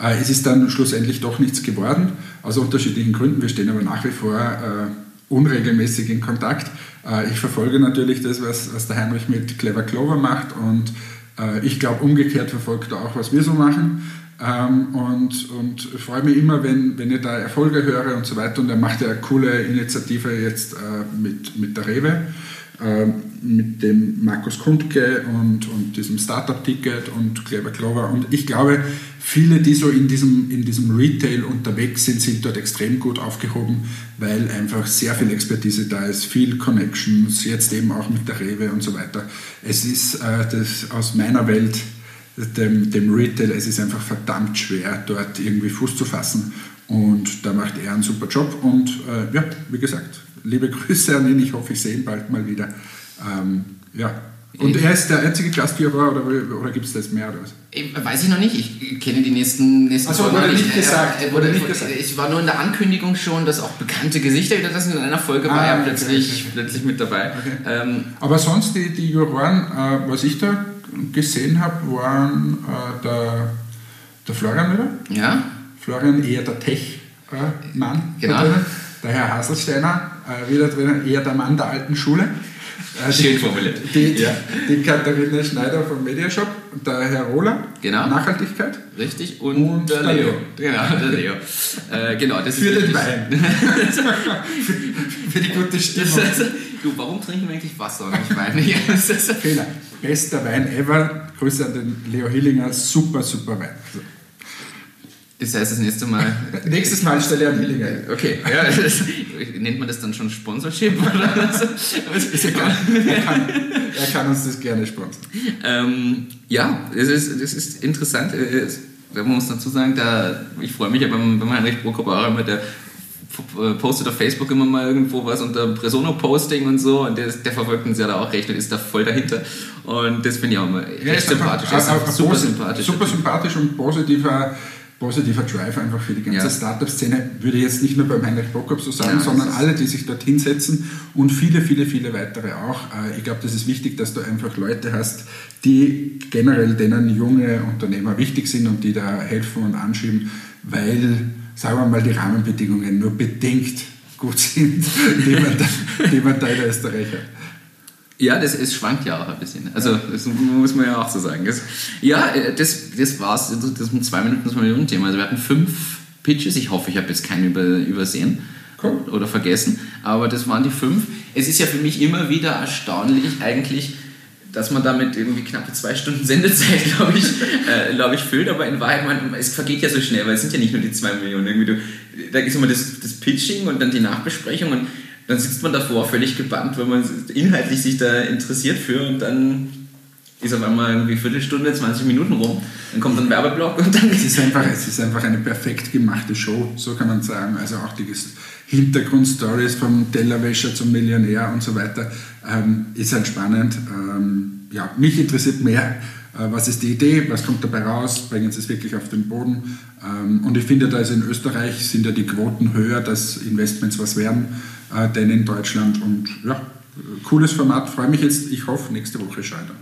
Äh, es ist dann schlussendlich doch nichts geworden, aus unterschiedlichen Gründen. Wir stehen aber nach wie vor unregelmäßig in Kontakt. Äh, ich verfolge natürlich das, was, was der Heinrich mit Clever Clover macht und äh, ich glaube, umgekehrt verfolgt er auch, was wir so machen. Ähm, und, und freue mich immer, wenn, wenn ich da Erfolge höre und so weiter. Und er macht ja eine coole Initiative jetzt äh, mit, mit der Rewe, mit dem Markus Kundke und, und diesem Startup-Ticket und Clever Clover. Und ich glaube, viele, die so in diesem, in diesem Retail unterwegs sind, sind dort extrem gut aufgehoben, weil einfach sehr viel Expertise da ist, viel Connections, jetzt eben auch mit der Rewe und so weiter. Es ist äh, das aus meiner Welt dem, dem Retail, es ist einfach verdammt schwer, dort irgendwie Fuß zu fassen. Und da macht er einen super Job. Und äh, ja, wie gesagt, liebe Grüße an ihn. Ich hoffe, ich sehe ihn bald mal wieder. Ähm, ja. Und er ist der einzige Gastgeber oder, oder gibt es das mehr? Oder was? Ich, weiß ich noch nicht, ich kenne die nächsten, nächsten Ach so, Folgen wurde nicht gesagt, Äh, äh, wurde wurde nicht gesagt. Ich war nur in der Ankündigung schon, dass auch bekannte Gesichter wieder das in einer Folge war Ah, er okay, plötzlich, okay, plötzlich mit dabei. Okay. Ähm, Aber sonst, die, die Juroren, äh, was ich da gesehen habe, waren äh, der, der Florian wieder. ja, Florian eher der Tech-Mann. Genau. da drinnen. Der Herr Haselsteiner äh, wieder drinnen, eher der Mann der alten Schule. Äh, Schön die- formuliert. Die, Ja. die Katharina Schneider vom Mediashop, der Herr Rohler, Genau. Nachhaltigkeit. richtig. Und, Und der der Leo. Leo. Genau, der Leo. äh, genau, das Für ist den Wein. Für die gute Das Stimmung. ist, du, warum trinken wir eigentlich Wasser und nicht Wein? Das Fehler. Bester Wein ever. Grüße an den Leo Hillinger. Super, super Wein. So. Das heißt, das nächste Mal. Nächstes Mal stelle ich an Hillinger. Okay, ja, das, nennt man das dann schon Sponsorship? Oder so? Ist egal. Er kann, er kann uns das gerne sponsern. Ähm, ja, es ist, es ist interessant. äh, Man muss dazu sagen, da, ich freue mich ja beim, beim Heinrich Prokop auch immer, der äh, postet auf Facebook immer mal irgendwo was unter Presono-Posting und so und der, der verfolgt uns ja da auch recht und ist da voll dahinter. Und das finde ich auch immer ist einfach sympathisch. Er einfach ein super sympathisch. Super sympathisch und positiver positiver Drive einfach für die ganze Ja. Startup-Szene. Würde ich jetzt nicht nur beim Heinrich Bockup so sagen, Ja, sondern alle, die sich dorthin setzen und viele, viele, viele weitere auch. Äh, Ich glaube, das ist wichtig, dass du einfach Leute hast, die generell denen junge Unternehmer wichtig sind und die da helfen und anschieben, weil, sagen wir mal, die Rahmenbedingungen nur bedingt gut sind, die man da, die man da in Österreich hat. Ja, das es schwankt ja auch ein bisschen. Also das muss man ja auch so sagen. Das, ja, äh, das, das war's. Das ist ein zwei Minuten, zwei Minuten Thema. Also wir hatten fünf Pitches. Ich hoffe, ich habe jetzt keinen über, übersehen Cool. oder vergessen. Aber das waren die fünf. Es ist ja für mich immer wieder erstaunlich eigentlich, dass man damit irgendwie knappe zwei Stunden Sendezeit, glaube ich, äh, glaube ich, füllt. Aber in Wahrheit, man, es vergeht ja so schnell, weil es sind ja nicht nur die zwei Millionen. Irgendwie du, da ist immer das, das Pitching und dann die Nachbesprechung und dann sitzt man davor völlig gebannt, wenn man inhaltlich sich da interessiert für und dann ist auf einmal irgendwie Viertelstunde, 20 Minuten rum, dann kommt ein Werbeblock und dann Es ist, einfach, es ist einfach eine perfekt gemachte Show, so kann man sagen. Also auch die Hintergrundstories vom Tellerwäscher zum Millionär und so weiter ähm, ist halt spannend. Ähm, ja, mich interessiert mehr, äh, was ist die Idee, was kommt dabei raus, bringen Sie es wirklich auf den Boden. Ähm, und ich finde, da ist in Österreich sind ja die Quoten höher, dass Investments was werden, äh, denn in Deutschland. Und ja, cooles Format, freue mich jetzt. Ich hoffe, nächste Woche scheitern.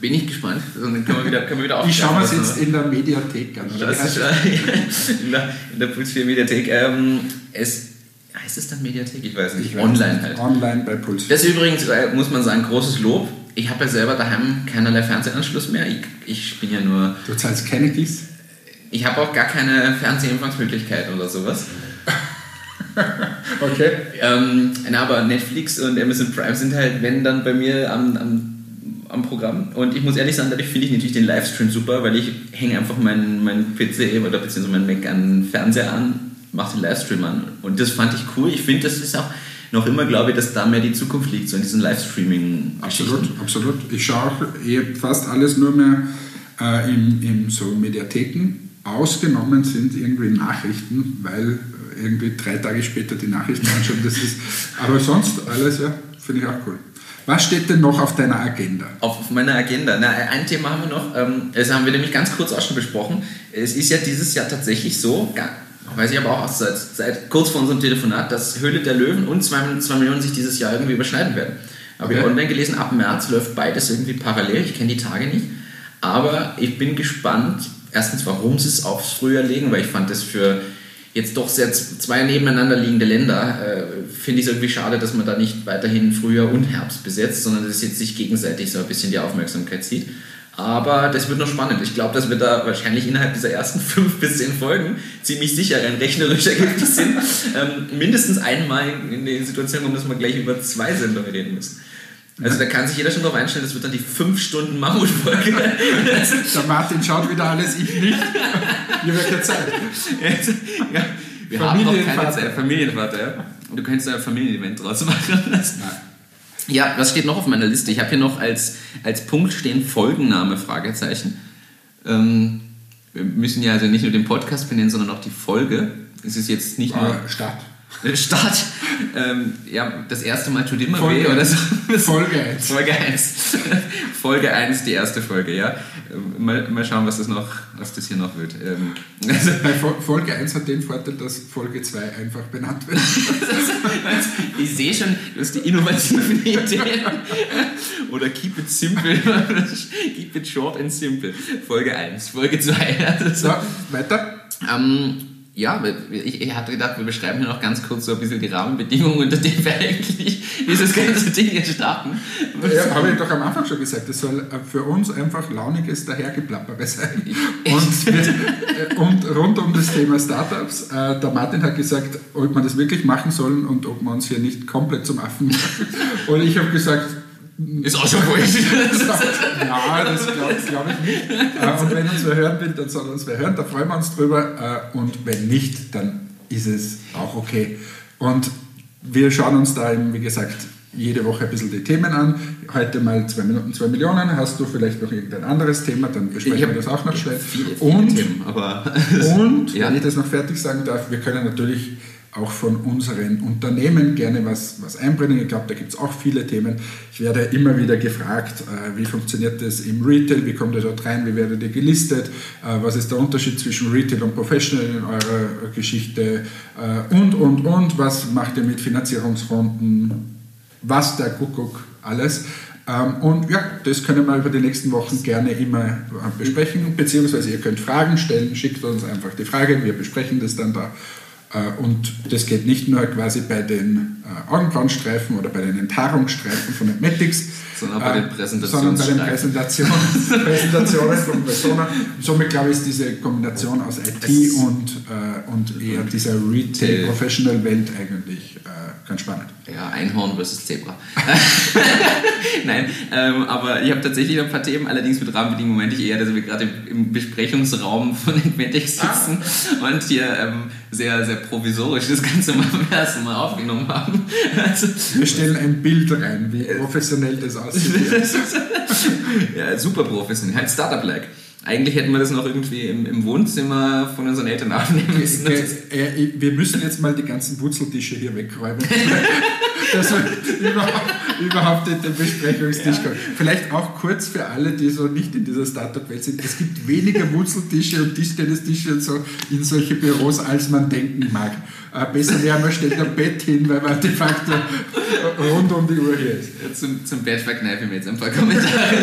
bin ich gespannt. Dann können wir wieder, können wir wieder Ich schaue mir es jetzt in der Mediathek an. oder? Das äh, in der, in der Puls 4 Mediathek. Ähm, es, heißt es dann Mediathek? Ich weiß nicht. Ich weiß Online nicht. halt. Online bei Puls. Das ist übrigens, äh, muss man sagen, großes Lob. Ich habe ja selber daheim keinerlei Fernsehanschluss mehr. Ich, ich bin ja nur. Du zahlst Kennedys. Ich habe auch gar keine Fernsehempfangsmöglichkeit oder sowas. Okay. Ähm, na, aber Netflix und Amazon Prime sind halt, wenn dann bei mir am, am, am Programm. Und ich muss ehrlich sagen, dadurch finde ich natürlich den Livestream super, weil ich hänge einfach meinen mein PC oder beziehungsweise meinen Mac an den Fernseher an, mache den Livestream an. Und das fand ich cool. Ich finde, das ist auch noch immer, glaube ich, dass da mehr die Zukunft liegt, so in diesen livestreaming Absolut, absolut. Ich schaue auch eh fast alles nur mehr äh, in, in so Mediatheken. Ausgenommen sind irgendwie Nachrichten, weil irgendwie drei Tage später die Nachrichten anschauen. Das ist, aber sonst alles, ja, finde ich auch cool. Was steht denn noch auf deiner Agenda? Auf meiner Agenda. Na, ein Thema haben wir noch, ähm, das haben wir nämlich ganz kurz auch schon besprochen. Es ist ja dieses Jahr tatsächlich so, weiß ich aber auch erst seit, seit kurz vor unserem Telefonat, dass Höhle der Löwen und 2 Millionen sich dieses Jahr irgendwie überschneiden werden. Habe ich Okay. online gelesen, ab März läuft beides irgendwie parallel. Ich kenne die Tage nicht. Aber ich bin gespannt, erstens, warum sie es aufs Frühjahr legen, weil ich fand das für jetzt doch sehr zwei nebeneinander liegende Länder, äh, finde ich es irgendwie schade, dass man da nicht weiterhin Frühjahr und Herbst besetzt, sondern dass es jetzt sich gegenseitig so ein bisschen die Aufmerksamkeit zieht. Aber das wird noch spannend. Ich glaube, dass wir da wahrscheinlich innerhalb dieser ersten fünf bis zehn Folgen ziemlich sicher ein rechnerisch Ergebnis sind. Ähm, mindestens einmal in die Situation kommen, dass wir gleich über zwei Sendungen reden müssen. Also da kann sich jeder schon darauf einstellen, das wird dann die fünf Stunden Mammutfolge. Der Martin schaut wieder alles, ich nicht. Ihr habt ja Zeit. ja, wir haben noch keine Familienvater. Zeit. Familienvater, ja. Und du könntest da ein Familienevent draus machen. Ja, was steht noch auf meiner Liste? Ich habe hier noch als, als Punkt stehen Folgenname, Fragezeichen. Ähm, wir müssen ja also nicht nur den Podcast benennen, sondern auch die Folge. Es ist jetzt nicht nur Äh, Start. äh. Ähm, ja, das erste Mal tut immer Folge. weh oder so. Folge 1. Folge 1. Folge 1, die erste Folge, ja. Ähm, Mal, mal schauen, was das, noch, was das hier noch wird. Ähm, also, Bei Fol- Folge 1 hat den Vorteil, dass Folge 2 einfach benannt wird. ich sehe schon, du hast die innovativen Ideen. Oder keep it simple. keep it short and simple. Folge 1, Folge 2. Also, So, weiter. ähm, ja, ich, ich hatte gedacht, wir beschreiben hier noch ganz kurz so ein bisschen die Rahmenbedingungen, unter denen wir eigentlich dieses ganze Ding hier starten. Ja, habe ich doch am Anfang schon gesagt, das soll äh, für uns einfach launiges Dahergeplappere sein. Und, äh, und rund um das Thema Startups, äh, der Martin hat gesagt, ob wir das wirklich machen sollen und ob wir uns hier nicht komplett zum Affen machen. Und ich habe gesagt, Ist auch schon wurscht. ja, das glaube glaub ich nicht. Äh, Und wenn uns wer hören will, dann soll uns wer hören, da freuen wir uns drüber. Äh, Und wenn nicht, dann ist es auch okay. Und wir schauen uns da eben, wie gesagt, jede Woche ein bisschen die Themen an. Heute mal zwei Minuten, zwei Millionen. Hast du vielleicht noch irgendein anderes Thema, dann besprechen wir das auch noch schnell. Viele, viele Und Themen, aber und, Ja. wenn ich das noch fertig sagen darf, wir können natürlich auch von unseren Unternehmen gerne was, was einbringen. Ich glaube, da gibt es auch viele Themen. Ich werde immer wieder gefragt, äh, wie funktioniert das im Retail, wie kommt ihr dort rein, wie werdet ihr gelistet, äh, was ist der Unterschied zwischen Retail und Professional in eurer Geschichte? Äh, und, und, und, was macht ihr mit Finanzierungsrunden, was der Kuckuck? Alles. Ähm, und ja, das können wir über die nächsten Wochen gerne immer besprechen, beziehungsweise ihr könnt Fragen stellen, schickt uns einfach die Frage, wir besprechen das dann da. äh, und das geht nicht nur quasi bei den äh, Augenbrauenstreifen oder bei den Enthaarungsstreifen von den Matics, sondern bei den Präsentationen, sondern bei den Präsentationen, Präsentationen von Persona. Somit glaube ich, ist diese Kombination aus IT es und, äh, und eher dieser Retail-Professional-Welt eigentlich äh, ganz spannend. Ja, Einhorn versus Zebra. Nein, ähm, aber ich habe tatsächlich noch ein paar Themen, allerdings mit Rahmenbedingungen meinte ich eher, dass wir gerade im Besprechungsraum von ah. sitzen ah. und hier ähm, sehr, sehr provisorisch das Ganze mal ersten Mal aufgenommen haben. Also, wir stellen ein Bild rein, wie professionell das aussieht. ja, super professionell. Halt Startup-like. Eigentlich hätten wir das noch irgendwie im, im, Wohnzimmer von unseren Eltern aufnehmen müssen. Äh, wir müssen jetzt mal die ganzen Wurzeltische hier wegräumen. dass wir überhaupt, überhaupt in den Besprechungstisch kommen. Vielleicht auch kurz für alle, die so nicht in dieser Startup-Welt sind. Es gibt weniger Wurzeltische und Tischtennistische und so in solche Büros, als man denken mag. Äh, besser wäre, man stellt ein Bett hin, weil man de facto rund um die Uhr hier ist. Ja, zum, zum Bett verkneife ich mir jetzt ein paar Kommentare.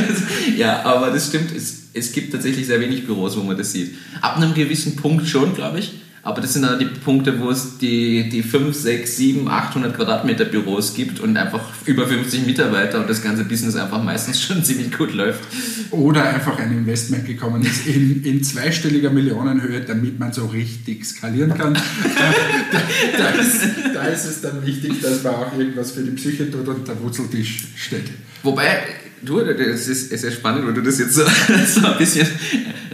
ja, aber das stimmt, es, es gibt tatsächlich sehr wenig Büros, wo man das sieht. Ab einem gewissen Punkt schon, glaube ich. Aber das sind dann die Punkte, wo es die, die 5, 6, 7, 800 Quadratmeter Büros gibt und einfach über 50 Mitarbeiter und das ganze Business einfach meistens schon ziemlich gut läuft. Oder einfach ein Investment gekommen ist in, in zweistelliger Millionenhöhe, damit man so richtig skalieren kann. da, da, ist, da ist es dann wichtig, dass man auch irgendwas für die Psyche tut und der Wurzeltisch steht. Wobei, du, das ist, ist ja spannend, weil du das jetzt so, so ein bisschen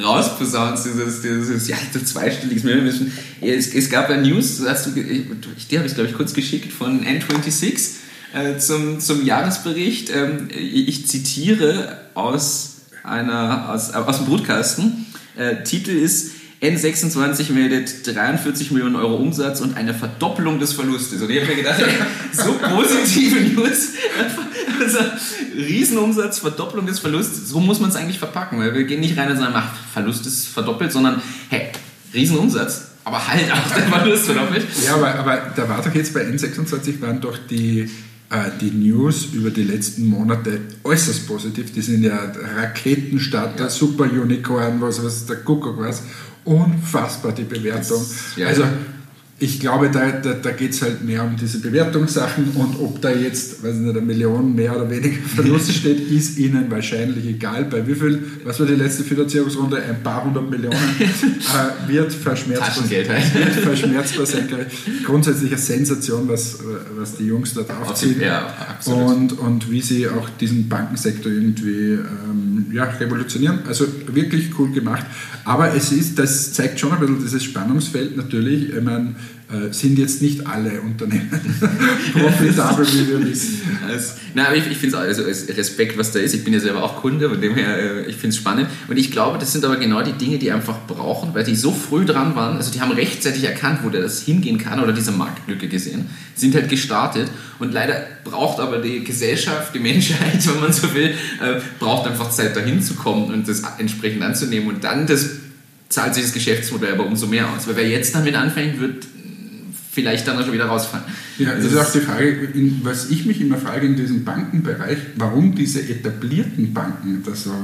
rausposaunst, dieses, dieses ja, so zweistelliges Millionen. Es, es gab ja News, hast du, ich, die habe ich glaube ich kurz geschickt von N26 äh, zum, zum Jahresbericht. Ähm, ich zitiere aus, einer, aus, aus dem Brutkasten. Äh, Titel ist N26 meldet 43 Millionen Euro Umsatz und eine Verdoppelung des Verlustes. Und ich habe mir gedacht, so positive News. Also, Riesenumsatz, Verdopplung des Verlustes. So muss man es eigentlich verpacken, weil wir gehen nicht rein und sagen, ach, Verlust ist verdoppelt, sondern, hey, Riesenumsatz. Aber halt auch der Verlust verdoppelt. Ja, aber, aber da war doch jetzt bei N26 waren doch die, äh, die News über die letzten Monate äußerst positiv. Die sind ja Raketenstarter, ja. Super Unicorn, was, was der Kuckuck was unfassbar, die Bewertung. Das, ja, also ich glaube, da, da, da geht es halt mehr um diese Bewertungssachen und ob da jetzt, weiß nicht, eine Million mehr oder weniger Verlust steht, ist Ihnen wahrscheinlich egal. Bei wie viel, was war die letzte Finanzierungsrunde? Ein paar hundert Millionen äh, wird verschmerzbar, halt. wird verschmerzbar sein. Grundsätzlich eine Sensation, was, was die Jungs dort aufziehen ja, und, und wie sie auch diesen Bankensektor irgendwie ähm, ja, revolutionieren. Also wirklich cool gemacht. Aber es ist, das zeigt schon ein bisschen dieses Spannungsfeld natürlich. Ich meine, sind jetzt nicht alle Unternehmen profitabel, wie wir wissen. Also, na, aber ich, ich finde es also Respekt, was da ist. Ich bin ja selber auch Kunde, von dem her, äh, ich finde es spannend. Und ich glaube, das sind aber genau die Dinge, die einfach brauchen, weil die so früh dran waren. Also die haben rechtzeitig erkannt, wo der das hingehen kann oder diese Marktlücke gesehen, sind halt gestartet. Und leider braucht aber die Gesellschaft, die Menschheit, wenn man so will, äh, braucht einfach Zeit, dahin zu kommen und das entsprechend anzunehmen. Und dann das zahlt sich das Geschäftsmodell aber umso mehr aus. Weil wer jetzt damit anfängt, wird vielleicht dann auch schon wieder rausfallen. Ja, das ist auch die Frage, was ich mich immer frage in diesem Bankenbereich, warum diese etablierten Banken das so,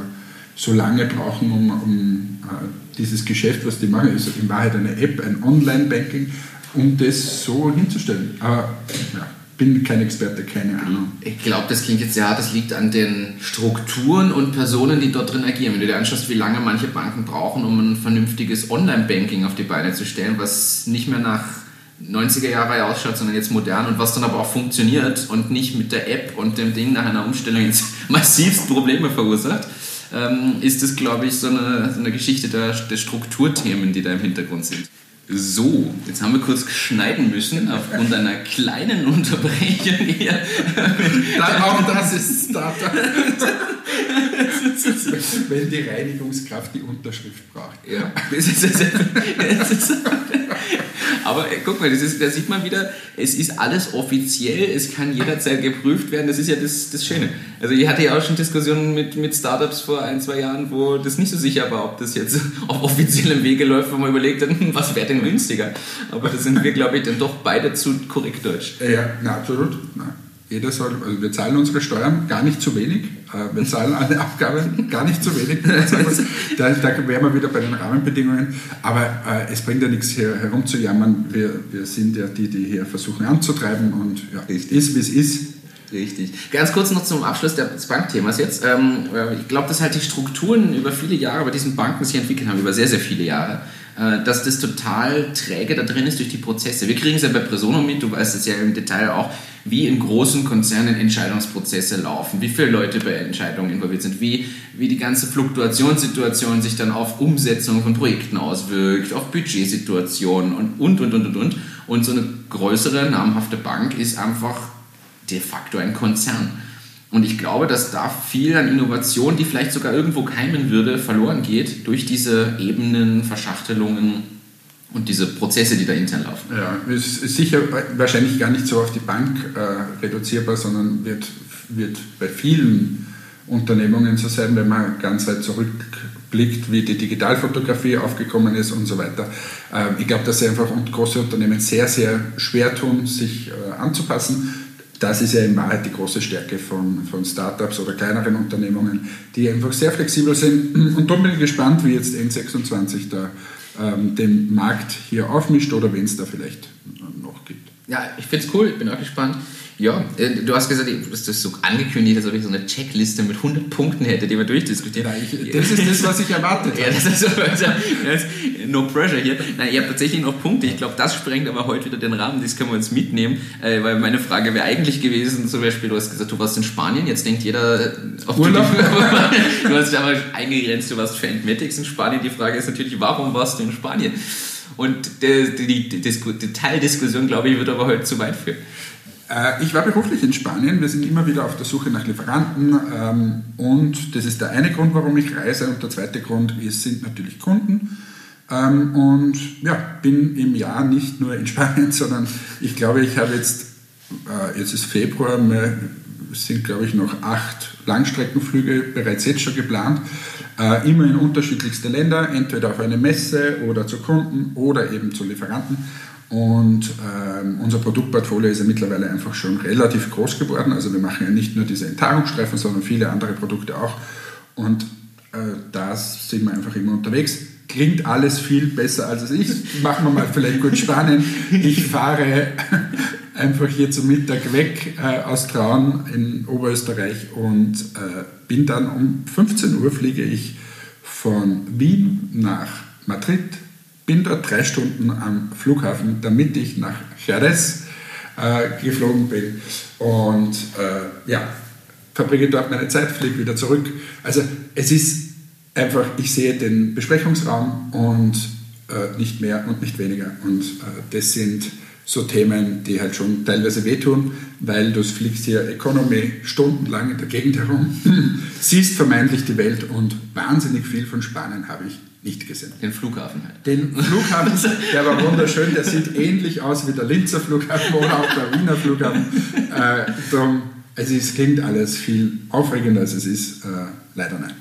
so lange brauchen, um, um uh, dieses Geschäft, was die machen, ist in Wahrheit eine App, ein Online-Banking, um das so hinzustellen. Aber ja, bin kein Experte, keine Ahnung. Ich glaube, das klingt jetzt ja, das liegt an den Strukturen und Personen, die dort drin agieren. Wenn du dir anschaust, wie lange manche Banken brauchen, um ein vernünftiges Online-Banking auf die Beine zu stellen, was nicht mehr nach 90er Jahre ausschaut, sondern jetzt modern und was dann aber auch funktioniert und nicht mit der App und dem Ding nach einer Umstellung jetzt massivst Probleme verursacht, ähm, ist das, glaube ich, so eine, so eine Geschichte der, der Strukturthemen, die da im Hintergrund sind. So, jetzt haben wir kurz schneiden müssen aufgrund einer kleinen Unterbrechung hier. Dann auch das ist Startup. Wenn die Reinigungskraft die Unterschrift braucht. Ja. Aber äh, guck mal, das ist, da sieht man wieder, es ist alles offiziell, es kann jederzeit geprüft werden, das ist ja das, das Schöne. Also ich hatte ja auch schon Diskussionen mit, mit Startups vor ein, zwei Jahren, wo das nicht so sicher war, ob das jetzt auf offiziellem Wege läuft, wo man überlegt hat, hm, was wäre denn günstiger. Aber da sind wir, glaube ich, dann doch beide zu korrekt deutsch. Ja, absolut. Na. Jeder soll, also wir zahlen unsere Steuern gar nicht zu wenig. Äh, wir zahlen alle Abgaben gar nicht zu wenig. Da, da wären wir wieder bei den Rahmenbedingungen. Aber äh, es bringt ja nichts hier herumzujammern. Wir, wir sind ja die, die hier versuchen anzutreiben und ja, Richtig. ist, wie es ist. Richtig. Ganz kurz noch zum Abschluss des Bankthemas jetzt. Ähm, äh, ich glaube, dass halt die Strukturen über viele Jahre bei diesen Banken sich entwickelt haben, über sehr, sehr viele Jahre, dass das total träge da drin ist durch die Prozesse. Wir kriegen es ja bei Presono mit, du weißt es ja im Detail auch, wie in großen Konzernen Entscheidungsprozesse laufen, wie viele Leute bei Entscheidungen involviert sind, wie, wie die ganze Fluktuationssituation sich dann auf Umsetzung von Projekten auswirkt, auf Budgetsituationen und, und, und, und, und, und. Und so eine größere, namhafte Bank ist einfach de facto ein Konzern. Und ich glaube, dass da viel an Innovation, die vielleicht sogar irgendwo keimen würde, verloren geht durch diese Ebenen, Verschachtelungen und diese Prozesse, die da intern laufen. Ja, es ist sicher wahrscheinlich gar nicht so auf die Bank äh, reduzierbar, sondern wird, wird bei vielen Unternehmungen so sein, wenn man ganz weit zurückblickt, wie die Digitalfotografie aufgekommen ist und so weiter. Äh, ich glaube, dass sie einfach und große Unternehmen sehr, sehr schwer tun, sich äh, anzupassen. Das ist ja in Wahrheit die große Stärke von, von Startups oder kleineren Unternehmungen, die einfach sehr flexibel sind. Und darum bin ich gespannt, wie jetzt N26 da ähm, den Markt hier aufmischt oder wen es da vielleicht noch gibt. Ja, ich finde es cool, ich bin auch gespannt. Ja, äh, du hast gesagt, du hast das so angekündigt, als ob ich so eine Checkliste mit 100 Punkten hätte, die wir durchdiskutieren. Nein, ich, das ist das, was ich erwartet habe. ja, das ist, das ist no pressure hier. Nein, ihr habt tatsächlich noch Punkte. Ich glaube, das sprengt aber heute wieder den Rahmen, das können wir uns mitnehmen, äh, weil meine Frage wäre eigentlich gewesen, zum Beispiel, du hast gesagt, du warst in Spanien, jetzt denkt jeder auf Urlaub. Du, du hast aber eingegrenzt, du warst für Entmetics in Spanien. Die Frage ist natürlich, warum warst du in Spanien? Und die, die, die, die Teildiskussion, glaube ich, wird aber heute zu weit führen. Äh, Ich war beruflich in Spanien. Wir sind immer wieder auf der Suche nach Lieferanten ähm, und das ist der eine Grund, warum ich reise und der zweite Grund ist, sind natürlich Kunden. Ähm, Und ja, bin im Jahr nicht nur in Spanien, sondern ich glaube, ich habe jetzt, äh, jetzt ist Februar, sind glaube ich noch acht Langstreckenflüge bereits jetzt schon geplant, äh, immer in unterschiedlichste Länder, entweder auf eine Messe oder zu Kunden oder eben zu Lieferanten. Und ähm, unser Produktportfolio ist ja mittlerweile einfach schon relativ groß geworden. Also wir machen ja nicht nur diese Enthaarungsstreifen, sondern viele andere Produkte auch. Und äh, da sind wir einfach immer unterwegs. Klingt alles viel besser als es ist. Machen wir mal vielleicht gut Spanien. Ich fahre einfach hier zum Mittag weg äh, aus Traun in Oberösterreich und äh, bin dann um 15 Uhr fliege ich von Wien nach Madrid, bin dort drei Stunden am Flughafen, damit ich nach Jerez äh, geflogen bin und äh, ja, verbringe dort meine Zeit, fliege wieder zurück. Also es ist einfach, ich sehe den Besprechungsraum und äh, nicht mehr und nicht weniger. Und äh, das sind so Themen, die halt schon teilweise wehtun, weil du fliegst hier Economy stundenlang in der Gegend herum, siehst vermeintlich die Welt und wahnsinnig viel von Spanien habe ich nicht gesehen. Den Flughafen halt. Den Flughafen, der war wunderschön, der sieht ähnlich aus wie der Linzer Flughafen oder auch der Wiener Flughafen. Äh, darum, also es klingt alles viel aufregender, als es ist. Äh, leider nein.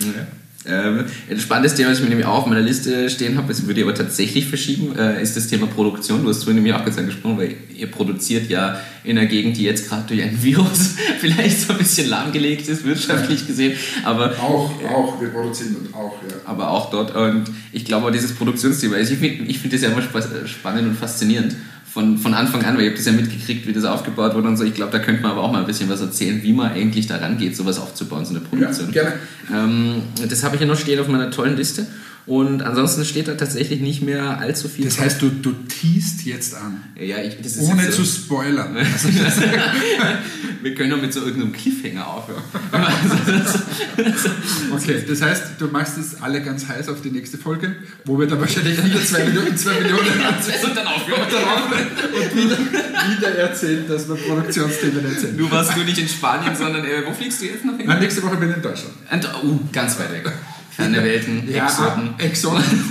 Okay. Ähm, ein spannendes Thema, das ich mir nämlich auch auf meiner Liste stehen habe, das würde ich aber tatsächlich verschieben, äh, ist das Thema Produktion. Du hast vorhin nämlich auch kurz angesprochen, weil ihr produziert ja in einer Gegend, die jetzt gerade durch ein Virus vielleicht so ein bisschen lahmgelegt ist, wirtschaftlich gesehen, aber Auch, auch, wir produzieren dort auch, ja. aber auch dort. Und ich glaube, dieses Produktionsthema, also ich finde ich find das ja immer spa- spannend und faszinierend von, von Anfang an, weil ich habe das ja mitgekriegt, wie das aufgebaut wurde und so. Ich glaube, da könnte man aber auch mal ein bisschen was erzählen, wie man eigentlich daran geht, sowas aufzubauen, so eine Produktion. Ja, gerne. Ähm, das habe ich ja noch stehen auf meiner tollen Liste. Und ansonsten steht da tatsächlich nicht mehr allzu viel. Das heißt, du, du teast jetzt an, ja, ich, ohne jetzt zu so, spoilern. Wir können doch mit so irgendeinem Cliffhanger aufhören. Okay, das heißt, du machst es alle ganz heiß auf die nächste Folge, wo wir dann wahrscheinlich wieder zwei Minuten, zwei Millionen und dann aufhören. und wieder, wieder erzählen, dass wir Produktionsthemen erzählen. Du warst du nicht in Spanien, sondern äh, wo fliegst du jetzt nach Nein, nächste Woche bin ich in Deutschland. Und, uh, ganz weit weg. Ferne Welten, Exoten. Exoten.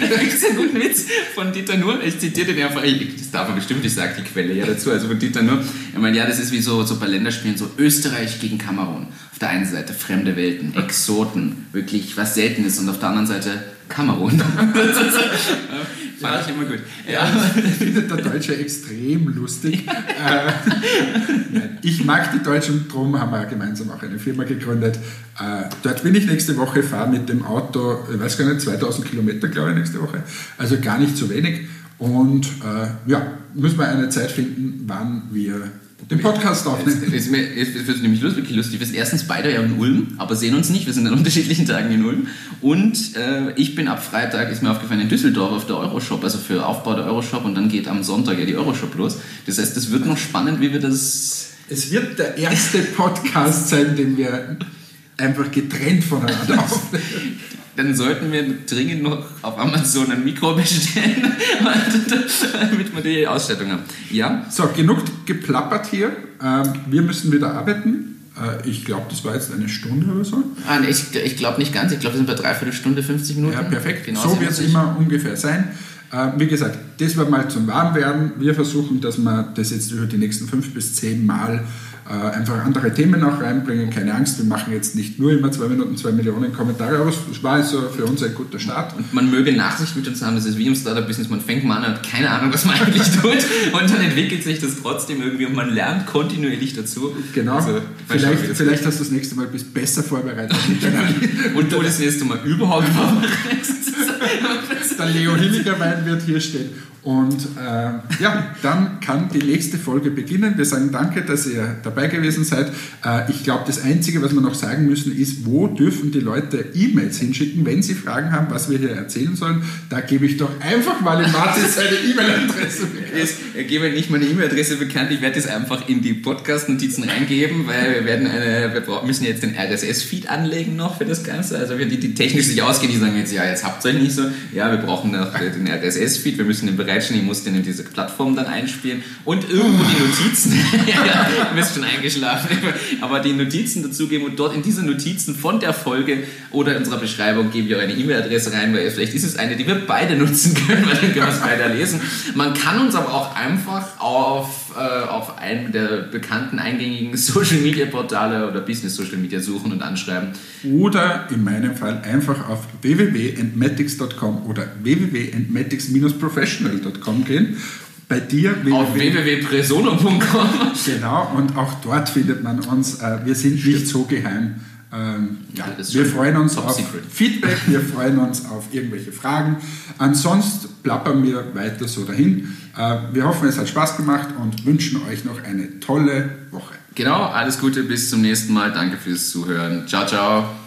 da gibt es einen guten Witz von Dieter Nuhr. Ich zitiere den einfach, ich, das darf man bestimmt, ich sage die Quelle ja dazu, also von Dieter Nuhr. Ich meine, ja, das ist wie so, so bei Länderspielen, so Österreich gegen Kamerun. Auf der einen Seite fremde Welten, Exoten, wirklich was Seltenes und auf der anderen Seite Kamerun. Fand ja. ich immer gut. Ja. findet der Deutsche extrem lustig. Äh, ich mag die Deutschen, darum haben wir gemeinsam auch eine Firma gegründet. Äh, dort bin ich nächste Woche, fahre mit dem Auto, ich weiß gar nicht, 2000 Kilometer, glaube ich, nächste Woche. Also gar nicht zu wenig. Und äh, ja, müssen wir eine Zeit finden, wann wir den Podcast aufnehmen. Es, es, es wird nämlich lustig, lustig. Wir sind erstens beide ja in Ulm, aber sehen uns nicht. Wir sind an unterschiedlichen Tagen in Ulm. Und äh, ich bin ab Freitag, ist mir aufgefallen, in Düsseldorf auf der Euroshop, also für Aufbau der Euroshop. Und dann geht am Sonntag ja die Euroshop los. Das heißt, es wird noch spannend, wie wir das... Es wird der erste Podcast sein, den wir einfach getrennt voneinander aufnehmen dann sollten wir dringend noch auf Amazon ein Mikro bestellen, damit wir die Ausstattung haben. Ja? So, genug geplappert hier. Ähm, wir müssen wieder arbeiten. Äh, ich glaube, das war jetzt eine Stunde oder so. Ah, ich ich glaube nicht ganz. Ich glaube, wir sind bei dreiviertel Stunde, 50 Minuten. Ja, perfekt. Genau so wird es immer ungefähr sein. Äh, wie gesagt, das war mal zum Warmwerden. Wir versuchen, dass wir das jetzt über die nächsten fünf bis zehn Mal einfach andere Themen auch reinbringen. Keine Angst, wir machen jetzt nicht nur immer zwei Minuten, zwei Millionen Kommentare, aber es war also für uns ein guter Start. Und man möge Nachsicht mit uns haben, das ist wie im Startup-Business, man fängt mal an, hat keine Ahnung, was man eigentlich tut und dann entwickelt sich das trotzdem irgendwie und man lernt kontinuierlich dazu. Genau, also, vielleicht, vielleicht hast du das nächste Mal bist besser vorbereitet. und du das nächste Mal überhaupt vorbereitest. Der Leo Hilliger Wein wird hier stehen. Und äh, ja, dann kann die nächste Folge beginnen. Wir sagen danke, dass ihr dabei gewesen seid. Äh, ich glaube, das Einzige, was wir noch sagen müssen, ist, wo dürfen die Leute E-Mails hinschicken, wenn sie Fragen haben, was wir hier erzählen sollen. Da gebe ich doch einfach mal in Martin seine E-Mail-Adresse bekannt. Ich gebe nicht meine E-Mail-Adresse bekannt, ich werde das einfach in die Podcast-Notizen reingeben, weil wir werden eine, wir müssen jetzt den RSS-Feed anlegen noch für das Ganze. Also wir, die, die technisch sich ausgehen, die sagen jetzt, ja, jetzt habt ihr euch nicht so. Ja, wir brauchen noch den RSS-Feed, wir müssen den Bereich bereitstellen, ich muss den in diese Plattform dann einspielen. Und irgendwo die Notizen, du bist schon eingeschlafen, aber die Notizen dazugeben und dort in diese Notizen von der Folge oder unserer Beschreibung gebe ich auch eine E-Mail-Adresse rein, weil vielleicht ist es eine, die wir beide nutzen können, weil dann können wir es beide lesen. Man kann uns aber auch einfach auf, äh, auf einem der bekannten eingängigen Social-Media-Portale oder Business-Social-Media suchen und anschreiben. Oder in meinem Fall einfach auf www.entmatics.com oder www.entmatics-professional.com gehen. Bei dir www. auf www.presono.com. Genau, und auch dort findet man uns. Äh, wir sind Stimmt. nicht so geheim. Ähm, ja, wir freuen uns auf secret. Feedback, wir freuen uns auf irgendwelche Fragen. Ansonsten plappern wir weiter so dahin. Äh, wir hoffen, es hat Spaß gemacht und wünschen euch noch eine tolle Woche. Genau, alles Gute, bis zum nächsten Mal. Danke fürs Zuhören. Ciao, ciao.